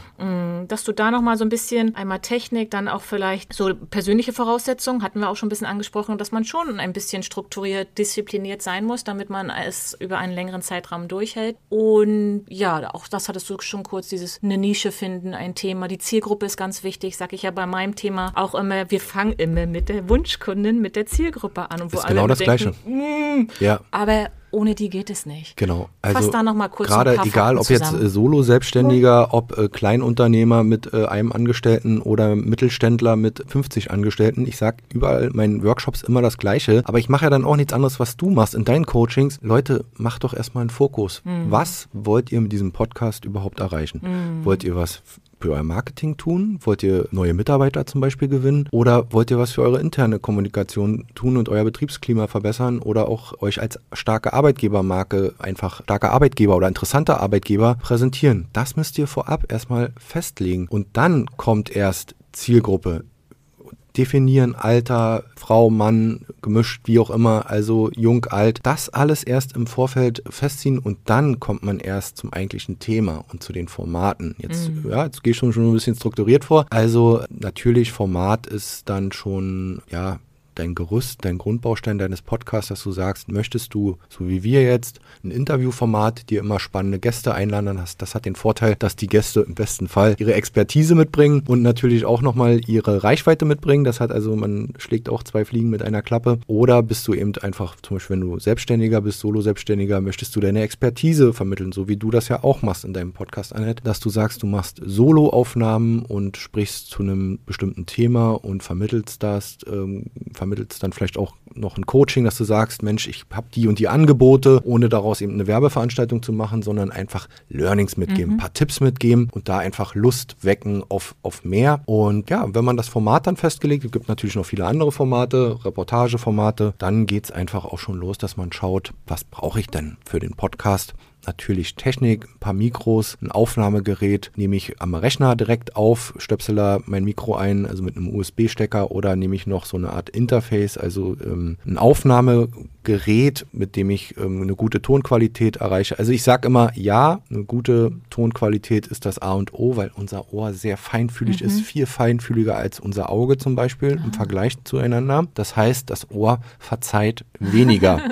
Dass du da nochmal so ein bisschen, einmal Technik, dann auch vielleicht so persönliche Voraussetzungen, hatten wir auch schon ein bisschen angesprochen, dass man schon ein bisschen strukturiert, diszipliniert sein muss, damit man es über einen längeren Zeitraum durchhält. Und ja, auch das hattest du schon kurz, dieses eine Nische finden, ein Thema. Die Zielgruppe ist ganz wichtig, sage ich ja bei meinem Thema auch immer, wir fangen immer mit der Wunschkundin, mit der Zielgruppe an. Und wo Ist alle genau das Gleiche. denken, Ja. aber ohne die geht es nicht. Genau. Fass Also da noch mal kurz gerade egal, Fakten ob jetzt äh, Solo-Selbstständiger, ob äh, Kleinunternehmer mit äh, einem Angestellten oder Mittelständler mit 50 Angestellten. Ich sag überall in meinen Workshops immer das Gleiche, aber ich mache ja dann auch nichts anderes, was du machst in deinen Coachings. Leute, macht doch erstmal einen Fokus. Mhm. Was wollt ihr mit diesem Podcast überhaupt erreichen? Mhm. Wollt ihr was euer Marketing tun? Wollt ihr neue Mitarbeiter zum Beispiel gewinnen? Oder wollt ihr was für eure interne Kommunikation tun und euer Betriebsklima verbessern oder auch euch als starke Arbeitgebermarke einfach starker Arbeitgeber oder interessanter Arbeitgeber präsentieren? Das müsst ihr vorab erstmal festlegen. Und dann kommt erst Zielgruppe, definieren, Alter, Frau, Mann, gemischt, wie auch immer, also jung, alt, das alles erst im Vorfeld festziehen und dann kommt man erst zum eigentlichen Thema und zu den Formaten. Jetzt, ja, jetzt gehe ich schon, schon ein bisschen strukturiert vor. Also natürlich, Format ist dann schon, ja, dein Gerüst, dein Grundbaustein deines Podcasts, dass du sagst, möchtest du, so wie wir jetzt, ein Interviewformat, dir immer spannende Gäste einladen hast. Das hat den Vorteil, dass die Gäste im besten Fall ihre Expertise mitbringen und natürlich auch nochmal ihre Reichweite mitbringen. Das hat also, man schlägt auch zwei Fliegen mit einer Klappe. Oder bist du eben einfach, zum Beispiel, wenn du Selbstständiger bist, Solo-Selbstständiger, möchtest du deine Expertise vermitteln, so wie du das ja auch machst in deinem Podcast, Annette, dass du sagst, du machst Solo-Aufnahmen und sprichst zu einem bestimmten Thema und vermittelst das, ähm, vermittelst dann vielleicht auch noch ein Coaching, dass du sagst, Mensch, ich habe die und die Angebote, ohne daraus eben eine Werbeveranstaltung zu machen, sondern einfach Learnings mitgeben, ein paar Tipps mitgeben und da einfach Lust wecken auf, auf mehr. Und ja, wenn man das Format dann festgelegt, es gibt natürlich noch viele andere Formate, Reportageformate, dann geht es einfach auch schon los, dass man schaut, was brauche ich denn für den Podcast? Natürlich Technik, ein paar Mikros, ein Aufnahmegerät, nehme ich am Rechner direkt auf, stöpsel da mein Mikro ein, also mit einem USB-Stecker oder nehme ich noch so eine Art Interface, also ähm, ein Aufnahmegerät, mit dem ich ähm, eine gute Tonqualität erreiche. Also ich sage immer, ja, eine gute Tonqualität ist das A und O, weil unser Ohr sehr feinfühlig ist, viel feinfühliger als unser Auge zum Beispiel im Vergleich zueinander. Das heißt, das Ohr verzeiht weniger.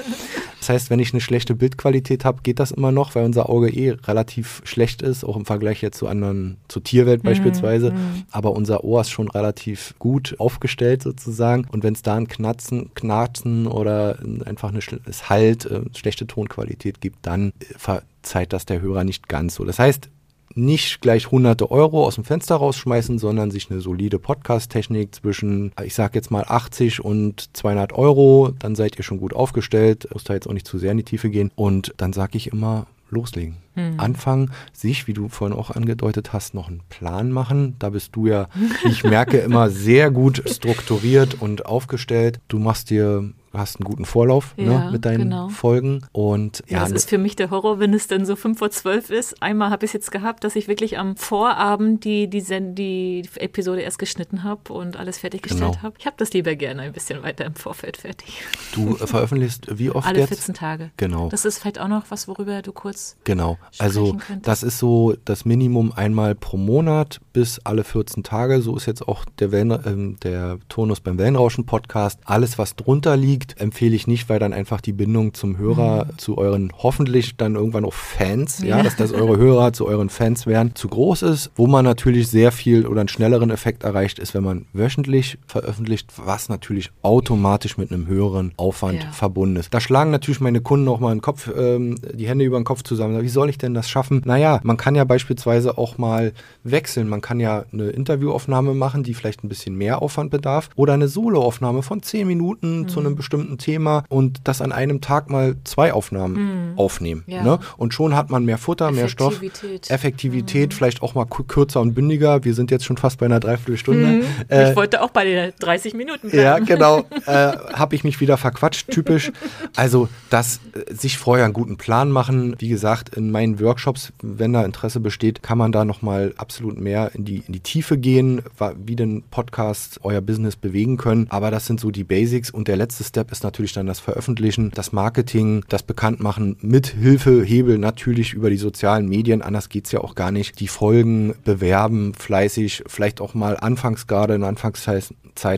Das heißt, wenn ich eine schlechte Bildqualität habe, geht das immer noch, weil unser Auge eh relativ schlecht ist, auch im Vergleich jetzt zu anderen, zur Tierwelt beispielsweise. Aber unser Ohr ist schon relativ gut aufgestellt sozusagen. Und wenn es da ein Knatzen, Knarzen oder einfach eine es halt äh, schlechte Tonqualität gibt, dann äh, verzeiht das der Hörer nicht ganz so. Das heißt, nicht gleich hunderte Euro aus dem Fenster rausschmeißen, sondern sich eine solide Podcast-Technik zwischen, ich sag jetzt mal 80 und 200 Euro, dann seid ihr schon gut aufgestellt, muss da jetzt auch nicht zu sehr in die Tiefe gehen und dann sage ich immer, loslegen. Anfangen, sich, wie du vorhin auch angedeutet hast, noch einen Plan machen. Da bist du ja, ich merke, immer sehr gut strukturiert und aufgestellt. Du machst dir, hast einen guten Vorlauf Ja, ne, mit deinen genau. Folgen und Ja, das ist für mich der Horror, wenn es dann so fünf vor zwölf ist. Einmal habe ich es jetzt gehabt, dass ich wirklich am Vorabend die, die, Sen- die Episode erst geschnitten habe und alles fertiggestellt Genau. habe. Ich habe das lieber gerne ein bisschen weiter im Vorfeld fertig. du äh, veröffentlichst wie oft Alle jetzt? 14 Tage. Genau. Das ist vielleicht auch noch was, worüber du kurz. Genau. Also könntest. das ist so das Minimum einmal pro Monat bis alle 14 Tage. So ist jetzt auch der, Wellen, ähm, der Turnus beim Wellenrauschen-Podcast. Alles, was drunter liegt, empfehle ich nicht, weil dann einfach die Bindung zum Hörer, zu euren hoffentlich dann irgendwann auch Fans, ja, Mhm. Ja. dass das eure Hörer zu euren Fans werden, zu groß ist. Wo man natürlich sehr viel oder einen schnelleren Effekt erreicht, ist, wenn man wöchentlich veröffentlicht, was natürlich automatisch mit einem höheren Aufwand Ja. verbunden ist. Da schlagen natürlich meine Kunden auch mal den Kopf, ähm, die Hände über den Kopf zusammen. Wie soll ich denn das schaffen? Naja, man kann ja beispielsweise auch mal wechseln. Man kann ja eine Interviewaufnahme machen, die vielleicht ein bisschen mehr Aufwand bedarf oder eine Soloaufnahme von zehn Minuten mhm. zu einem bestimmten Thema und das an einem Tag mal zwei Aufnahmen mhm. aufnehmen. Ja. Ne? Und schon hat man mehr Futter, mehr Stoff, Effektivität, mhm. vielleicht auch mal kürzer und bündiger. Wir sind jetzt schon fast bei einer Dreiviertelstunde. Mhm. Äh, ich wollte auch bei den 30 Minuten bleiben. Ja, genau. Äh, Habe ich mich wieder verquatscht, typisch. Also, dass äh, sich vorher einen guten Plan machen. Wie gesagt, in meinen Workshops, wenn da Interesse besteht, kann man da nochmal absolut mehr in die, in die Tiefe gehen, wie denn Podcasts euer Business bewegen können. Aber das sind so die Basics. Und der letzte Step ist natürlich dann das Veröffentlichen, das Marketing, das Bekanntmachen mit Hilfe, Hebel natürlich über die sozialen Medien. Anders geht es ja auch gar nicht. Die Folgen bewerben, fleißig, vielleicht auch mal anfangs gerade in Anfangszeit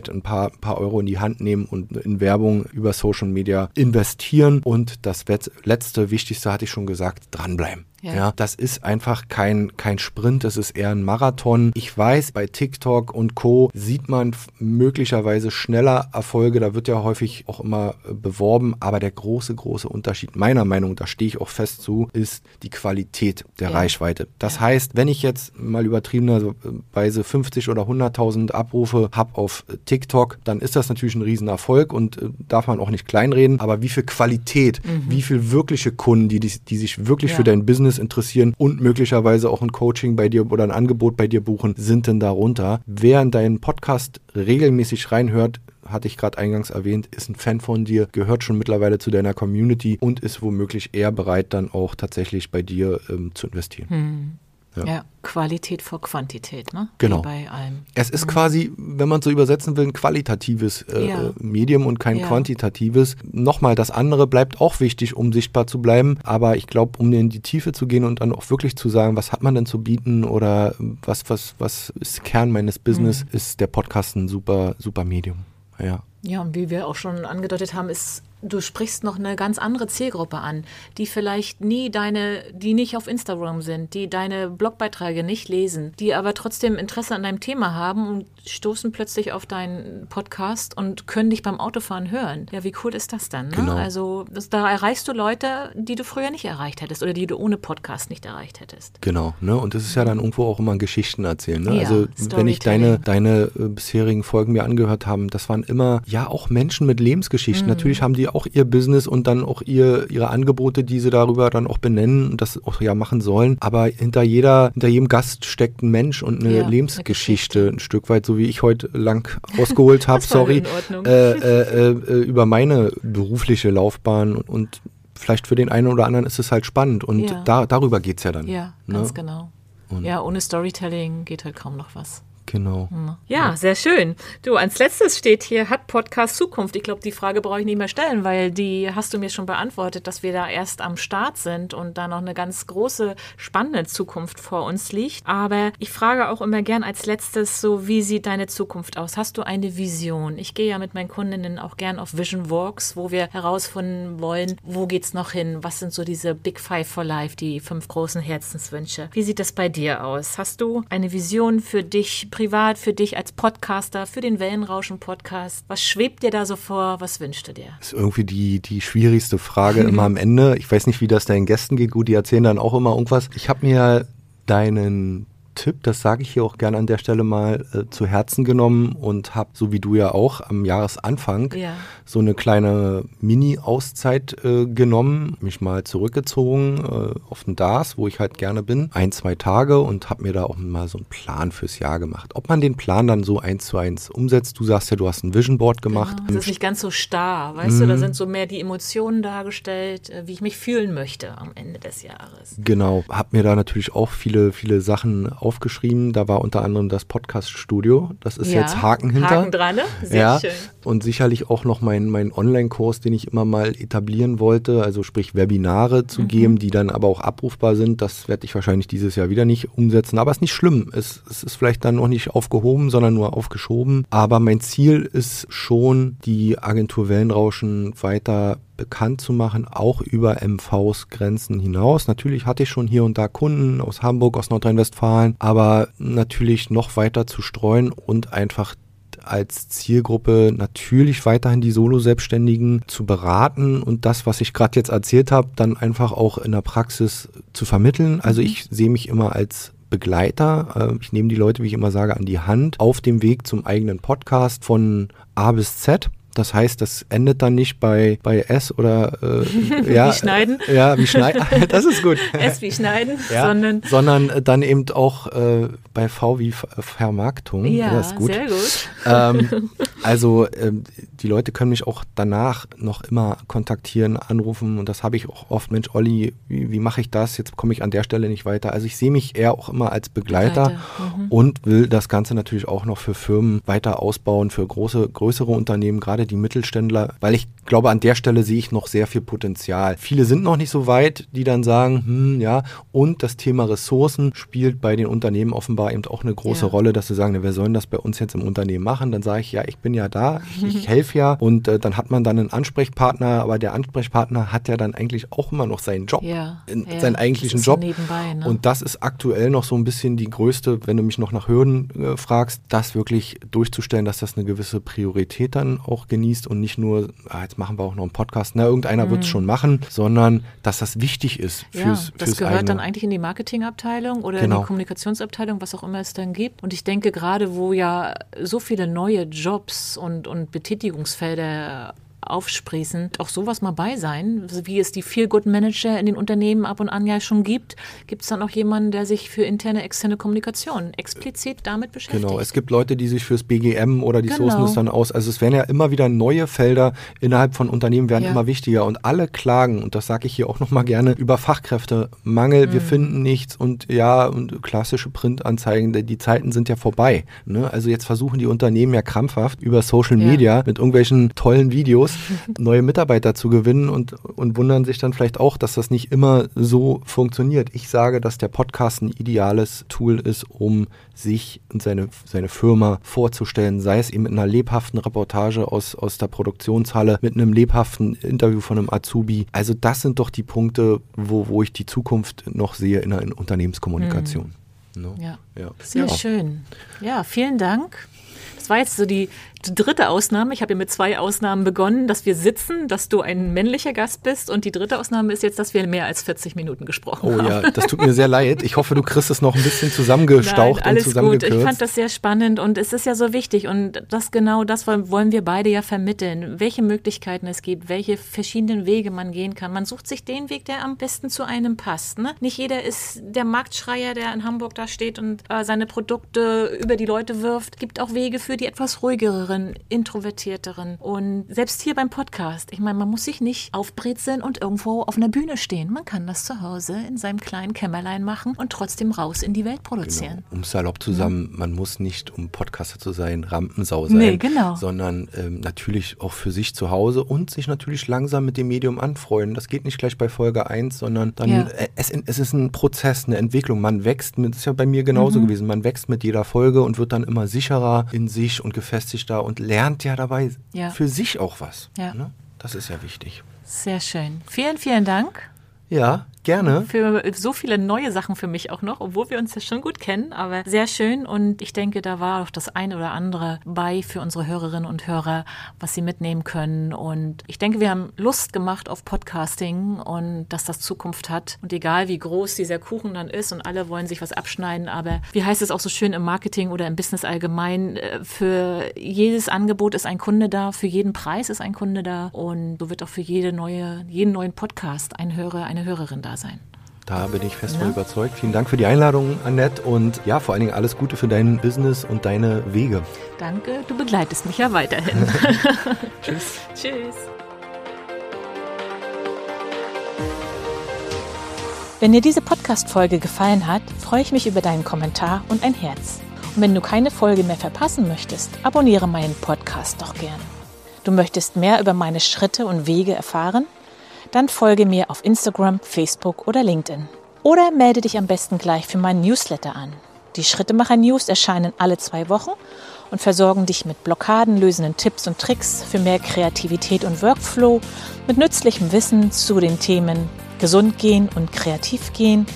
ein paar, paar Euro in die Hand nehmen und in Werbung über Social Media investieren. Und das letzte, wichtigste hatte ich schon gesagt, dranbleiben. Ja. ja. das ist einfach kein, kein Sprint, das ist eher ein Marathon. Ich weiß, bei TikTok und Co. sieht man möglicherweise schneller Erfolge, da wird ja häufig auch immer äh, beworben, aber der große, große Unterschied, meiner Meinung, da stehe ich auch fest zu, ist die Qualität der ja. Reichweite. Das ja. heißt, wenn ich jetzt mal übertriebenerweise 50 oder 100.000 Abrufe habe auf TikTok, dann ist das natürlich ein Riesenerfolg und äh, darf man auch nicht kleinreden, aber wie viel Qualität, mhm. wie viel wirkliche Kunden, die, die, die sich wirklich für dein Business Business interessieren und möglicherweise auch ein Coaching bei dir oder ein Angebot bei dir buchen, sind denn darunter. Wer in deinen Podcast regelmäßig reinhört, hatte ich gerade eingangs erwähnt, ist ein Fan von dir, gehört schon mittlerweile zu deiner Community und ist womöglich eher bereit, dann auch tatsächlich bei dir ähm, zu investieren. Hm. Ja. ja. Qualität vor Quantität, ne? Genau. Wie bei allem. Es ist mhm. quasi, wenn man so übersetzen will, ein qualitatives äh, ja. Medium und kein ja. quantitatives. Nochmal, das andere bleibt auch wichtig, um sichtbar zu bleiben. Aber ich glaube, um in die Tiefe zu gehen und dann auch wirklich zu sagen, was hat man denn zu bieten oder was, was, was ist Kern meines Business, mhm. ist der Podcast ein super, super Medium. Ja. Ja, und wie wir auch schon angedeutet haben, ist du sprichst noch eine ganz andere Zielgruppe an, die vielleicht nie deine, die nicht auf Instagram sind, die deine Blogbeiträge nicht lesen, die aber trotzdem Interesse an deinem Thema haben und stoßen plötzlich auf deinen Podcast und können dich beim Autofahren hören. Ja, wie cool ist das dann? Ne? Genau. Also das, da erreichst du Leute, die du früher nicht erreicht hättest oder die du ohne Podcast nicht erreicht hättest. Genau, ne? Und das ist ja dann irgendwo auch immer Geschichten erzählen. Ne? Ja, also wenn ich deine, deine äh, bisherigen Folgen mir angehört habe, das waren immer ja auch Menschen mit Lebensgeschichten. Mhm. Natürlich haben die auch ihr Business und dann auch ihr, ihre Angebote, die sie darüber dann auch benennen und das auch ja machen sollen. Aber hinter jeder, hinter jedem Gast steckt ein Mensch und eine ja, Lebensgeschichte eine ein Stück weit, so wie ich heute lang ausgeholt habe, sorry, äh, äh, äh, über meine berufliche Laufbahn und vielleicht für den einen oder anderen ist es halt spannend und ja. da, darüber geht es ja dann. Ja, ne? ganz genau. Und ja, ohne Storytelling geht halt kaum noch was. Genau. Ja, sehr schön. Du, als letztes steht hier, hat Podcast Zukunft? Ich glaube, die Frage brauche ich nicht mehr stellen, weil die hast du mir schon beantwortet, dass wir da erst am Start sind und da noch eine ganz große, spannende Zukunft vor uns liegt. Aber ich frage auch immer gern als letztes so, wie sieht deine Zukunft aus? Hast du eine Vision? Ich gehe ja mit meinen Kundinnen auch gern auf Vision Walks, wo wir herausfinden wollen, wo geht's noch hin? Was sind so diese Big Five for Life, die fünf großen Herzenswünsche? Wie sieht das bei dir aus? Hast du eine Vision für dich privat, für dich als Podcaster, für den Wellenrauschen-Podcast? Was schwebt dir da so vor? Was wünschst du dir? Das ist irgendwie die, die schwierigste Frage immer am Ende. Ich weiß nicht, wie das deinen Gästen geht. Gut, die erzählen dann auch immer irgendwas. Ich habe mir deinen Tipp, das sage ich hier auch gerne an der Stelle mal, äh, zu Herzen genommen und habe, so wie du ja auch, am Jahresanfang ja. so eine kleine Mini-Auszeit äh, genommen, mich mal zurückgezogen äh, auf den DAS, wo ich halt gerne bin, ein, zwei Tage und habe mir da auch mal so einen Plan fürs Jahr gemacht. Ob man den Plan dann so eins zu eins umsetzt, du sagst ja, du hast ein Vision Board gemacht. Genau. Das ist nicht ganz so starr, weißt mhm. du, da mhm. sind so mehr die Emotionen dargestellt, äh, wie ich mich fühlen möchte am Ende des Jahres. Genau, habe mir da natürlich auch viele, viele Sachen aufgeschrieben. Da war unter anderem das Podcast-Studio. Das ist ja, jetzt Haken hinter. Haken dran, ne? Sehr ja, schön. Und sicherlich auch noch mein, mein Online-Kurs, den ich immer mal etablieren wollte, also sprich Webinare zu mhm. geben, die dann aber auch abrufbar sind. Das werde ich wahrscheinlich dieses Jahr wieder nicht umsetzen. Aber es ist nicht schlimm. Es, es ist vielleicht dann noch nicht aufgehoben, sondern nur aufgeschoben. Aber mein Ziel ist schon, die Agentur Wellenrauschen weiter bekannt zu machen, auch über MVs Grenzen hinaus. Natürlich hatte ich schon hier und da Kunden aus Hamburg, aus Nordrhein-Westfalen, aber natürlich noch weiter zu streuen und einfach als Zielgruppe natürlich weiterhin die Solo-Selbstständigen zu beraten und das, was ich gerade jetzt erzählt habe, dann einfach auch in der Praxis zu vermitteln. Also mhm. ich sehe mich immer als Begleiter. Äh, ich nehme die Leute, wie ich immer sage, an die Hand auf dem Weg zum eigenen Podcast von A bis Z. Das heißt, das endet dann nicht bei, bei S oder äh, ja, wie schneiden. Ja, wie schneiden. Das ist gut. S wie schneiden, ja, sondern, sondern dann eben auch äh, bei V wie Vermarktung. Ja, das ist gut. sehr gut. Ähm, also ähm, die Leute können mich auch danach noch immer kontaktieren, anrufen und das habe ich auch oft. Mensch, Olli, wie, wie mache ich das? Jetzt komme ich an der Stelle nicht weiter. Also ich sehe mich eher auch immer als Begleiter, Begleiter. Mhm. und will das Ganze natürlich auch noch für Firmen weiter ausbauen, für große, größere Unternehmen, gerade gerade die Mittelständler, weil ich glaube, an der Stelle sehe ich noch sehr viel Potenzial. Viele sind noch nicht so weit, die dann sagen, hm, ja, und das Thema Ressourcen spielt bei den Unternehmen offenbar eben auch eine große ja. Rolle, dass sie sagen, wer soll das bei uns jetzt im Unternehmen machen? Dann sage ich, ja, ich bin ja da, ich, helfe ja und äh, dann hat man dann einen Ansprechpartner, aber der Ansprechpartner hat ja dann eigentlich auch immer noch seinen Job, ja, ja, seinen eigentlichen Job. Nebenbei, ne? Und das ist aktuell noch so ein bisschen die größte, wenn du mich noch nach Hürden äh, fragst, das wirklich durchzustellen, dass das eine gewisse Priorität dann auch genießt und nicht nur, ah, jetzt machen wir auch noch einen Podcast, na, irgendeiner mhm. wird es schon machen, sondern dass das wichtig ist fürs, ja, das fürs gehört eigene. dann eigentlich in die Marketingabteilung oder genau. in die Kommunikationsabteilung, was auch immer es dann gibt. Und ich denke, gerade wo ja so viele neue Jobs und, und Betätigungsfelder aufsprießen, auch sowas mal bei sein, wie es die Feel-Good-Manager in den Unternehmen ab und an ja schon gibt. Gibt es dann auch jemanden, der sich für interne, externe Kommunikation explizit damit beschäftigt? Genau, es gibt Leute, die sich fürs BGM oder die genau. sourcen es dann aus. Also es werden ja immer wieder neue Felder innerhalb von Unternehmen werden ja. immer wichtiger und alle klagen, und das sage ich hier auch nochmal gerne, über Fachkräftemangel, mhm. wir finden nichts und ja, und klassische Printanzeigen, die Zeiten sind ja vorbei. Ne? Also jetzt versuchen die Unternehmen ja krampfhaft über Social Media ja. mit irgendwelchen tollen Videos neue Mitarbeiter zu gewinnen und, und wundern sich dann vielleicht auch, dass das nicht immer so funktioniert. Ich sage, dass der Podcast ein ideales Tool ist, um sich und seine, seine Firma vorzustellen, sei es eben mit einer lebhaften Reportage aus, aus der Produktionshalle, mit einem lebhaften Interview von einem Azubi. Also das sind doch die Punkte, wo, wo ich die Zukunft noch sehe in der Unternehmenskommunikation. Hm. No? Ja. ja. Sehr ja. schön. Ja, vielen Dank. Das war jetzt so die die dritte Ausnahme, ich habe ja mit zwei Ausnahmen begonnen, dass wir sitzen, dass du ein männlicher Gast bist und die dritte Ausnahme ist jetzt, dass wir mehr als 40 Minuten gesprochen oh, haben. Oh ja, das tut mir sehr leid. Ich hoffe, du kriegst es noch ein bisschen zusammengestaucht Nein, alles und zusammengekürzt. Gut. Ich fand das sehr spannend und es ist ja so wichtig und das genau das wollen wir beide ja vermitteln, welche Möglichkeiten es gibt, welche verschiedenen Wege man gehen kann. Man sucht sich den Weg, der am besten zu einem passt. Ne? Nicht jeder ist der Marktschreier, der in Hamburg da steht und äh, seine Produkte über die Leute wirft. Es gibt auch Wege für die etwas ruhigeren ruhigeren, introvertierteren. Und selbst hier beim Podcast, ich meine, man muss sich nicht aufbrezeln und irgendwo auf einer Bühne stehen. Man kann das zu Hause in seinem kleinen Kämmerlein machen und trotzdem raus in die Welt produzieren. Genau. Um salopp zusammen, man muss nicht, um Podcaster zu sein, Rampensau sein, nee, genau. sondern ähm, natürlich auch für sich zu Hause und sich natürlich langsam mit dem Medium anfreunden. Das geht nicht gleich bei Folge 1, sondern dann, ja. äh, es, es, ist ein Prozess, eine Entwicklung. Man wächst mit, das ist ja bei mir genauso mhm. gewesen, man wächst mit jeder Folge und wird dann immer sicherer in sich und gefestigter und lernt ja dabei ja. für sich auch was. Ja. Ne? Das ist ja wichtig. Sehr schön. Vielen, vielen Dank. Ja, Gerne. Für so viele neue Sachen für mich auch noch, obwohl wir uns ja schon gut kennen, aber sehr schön. Und ich denke, da war auch das eine oder andere bei für unsere Hörerinnen und Hörer, was sie mitnehmen können. Und ich denke, wir haben Lust gemacht auf Podcasting und dass das Zukunft hat. Und egal wie groß dieser Kuchen dann ist und alle wollen sich was abschneiden, aber wie heißt es auch so schön im Marketing oder im Business allgemein, äh, für jedes Angebot ist ein Kunde da, für jeden Preis ist ein Kunde da und so wird auch für jede neue, jeden neuen Podcast ein Hörer, eine Hörerin da sein. Da bin ich fest ja. von überzeugt. Vielen Dank für die Einladung, Annette. Und ja, vor allen Dingen alles Gute für dein Business und deine Wege. Danke, du begleitest mich ja weiterhin. Tschüss. Tschüss. Wenn dir diese Podcast-Folge gefallen hat, freue ich mich über deinen Kommentar und ein Herz. Und wenn du keine Folge mehr verpassen möchtest, abonniere meinen Podcast doch gern. Du möchtest mehr über meine Schritte und Wege erfahren? Dann folge mir auf Instagram, Facebook oder LinkedIn. Oder melde dich am besten gleich für meinen Newsletter an. Die Schrittemacher News erscheinen alle zwei Wochen und versorgen dich mit blockadenlösenden Tipps und Tricks für mehr Kreativität und Workflow, mit nützlichem Wissen zu den Themen Gesund gehen und kreativ gehen,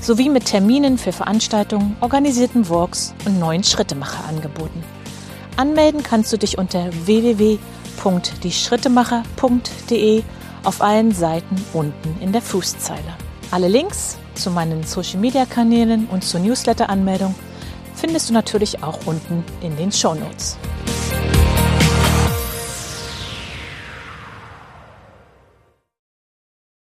sowie mit Terminen für Veranstaltungen, organisierten Walks und neuen Schrittemacher-Angeboten. Anmelden kannst du dich unter www.dieschrittemacher.de auf allen Seiten unten in der Fußzeile. Alle Links zu meinen Social-Media-Kanälen und zur Newsletter-Anmeldung findest du natürlich auch unten in den Show Notes.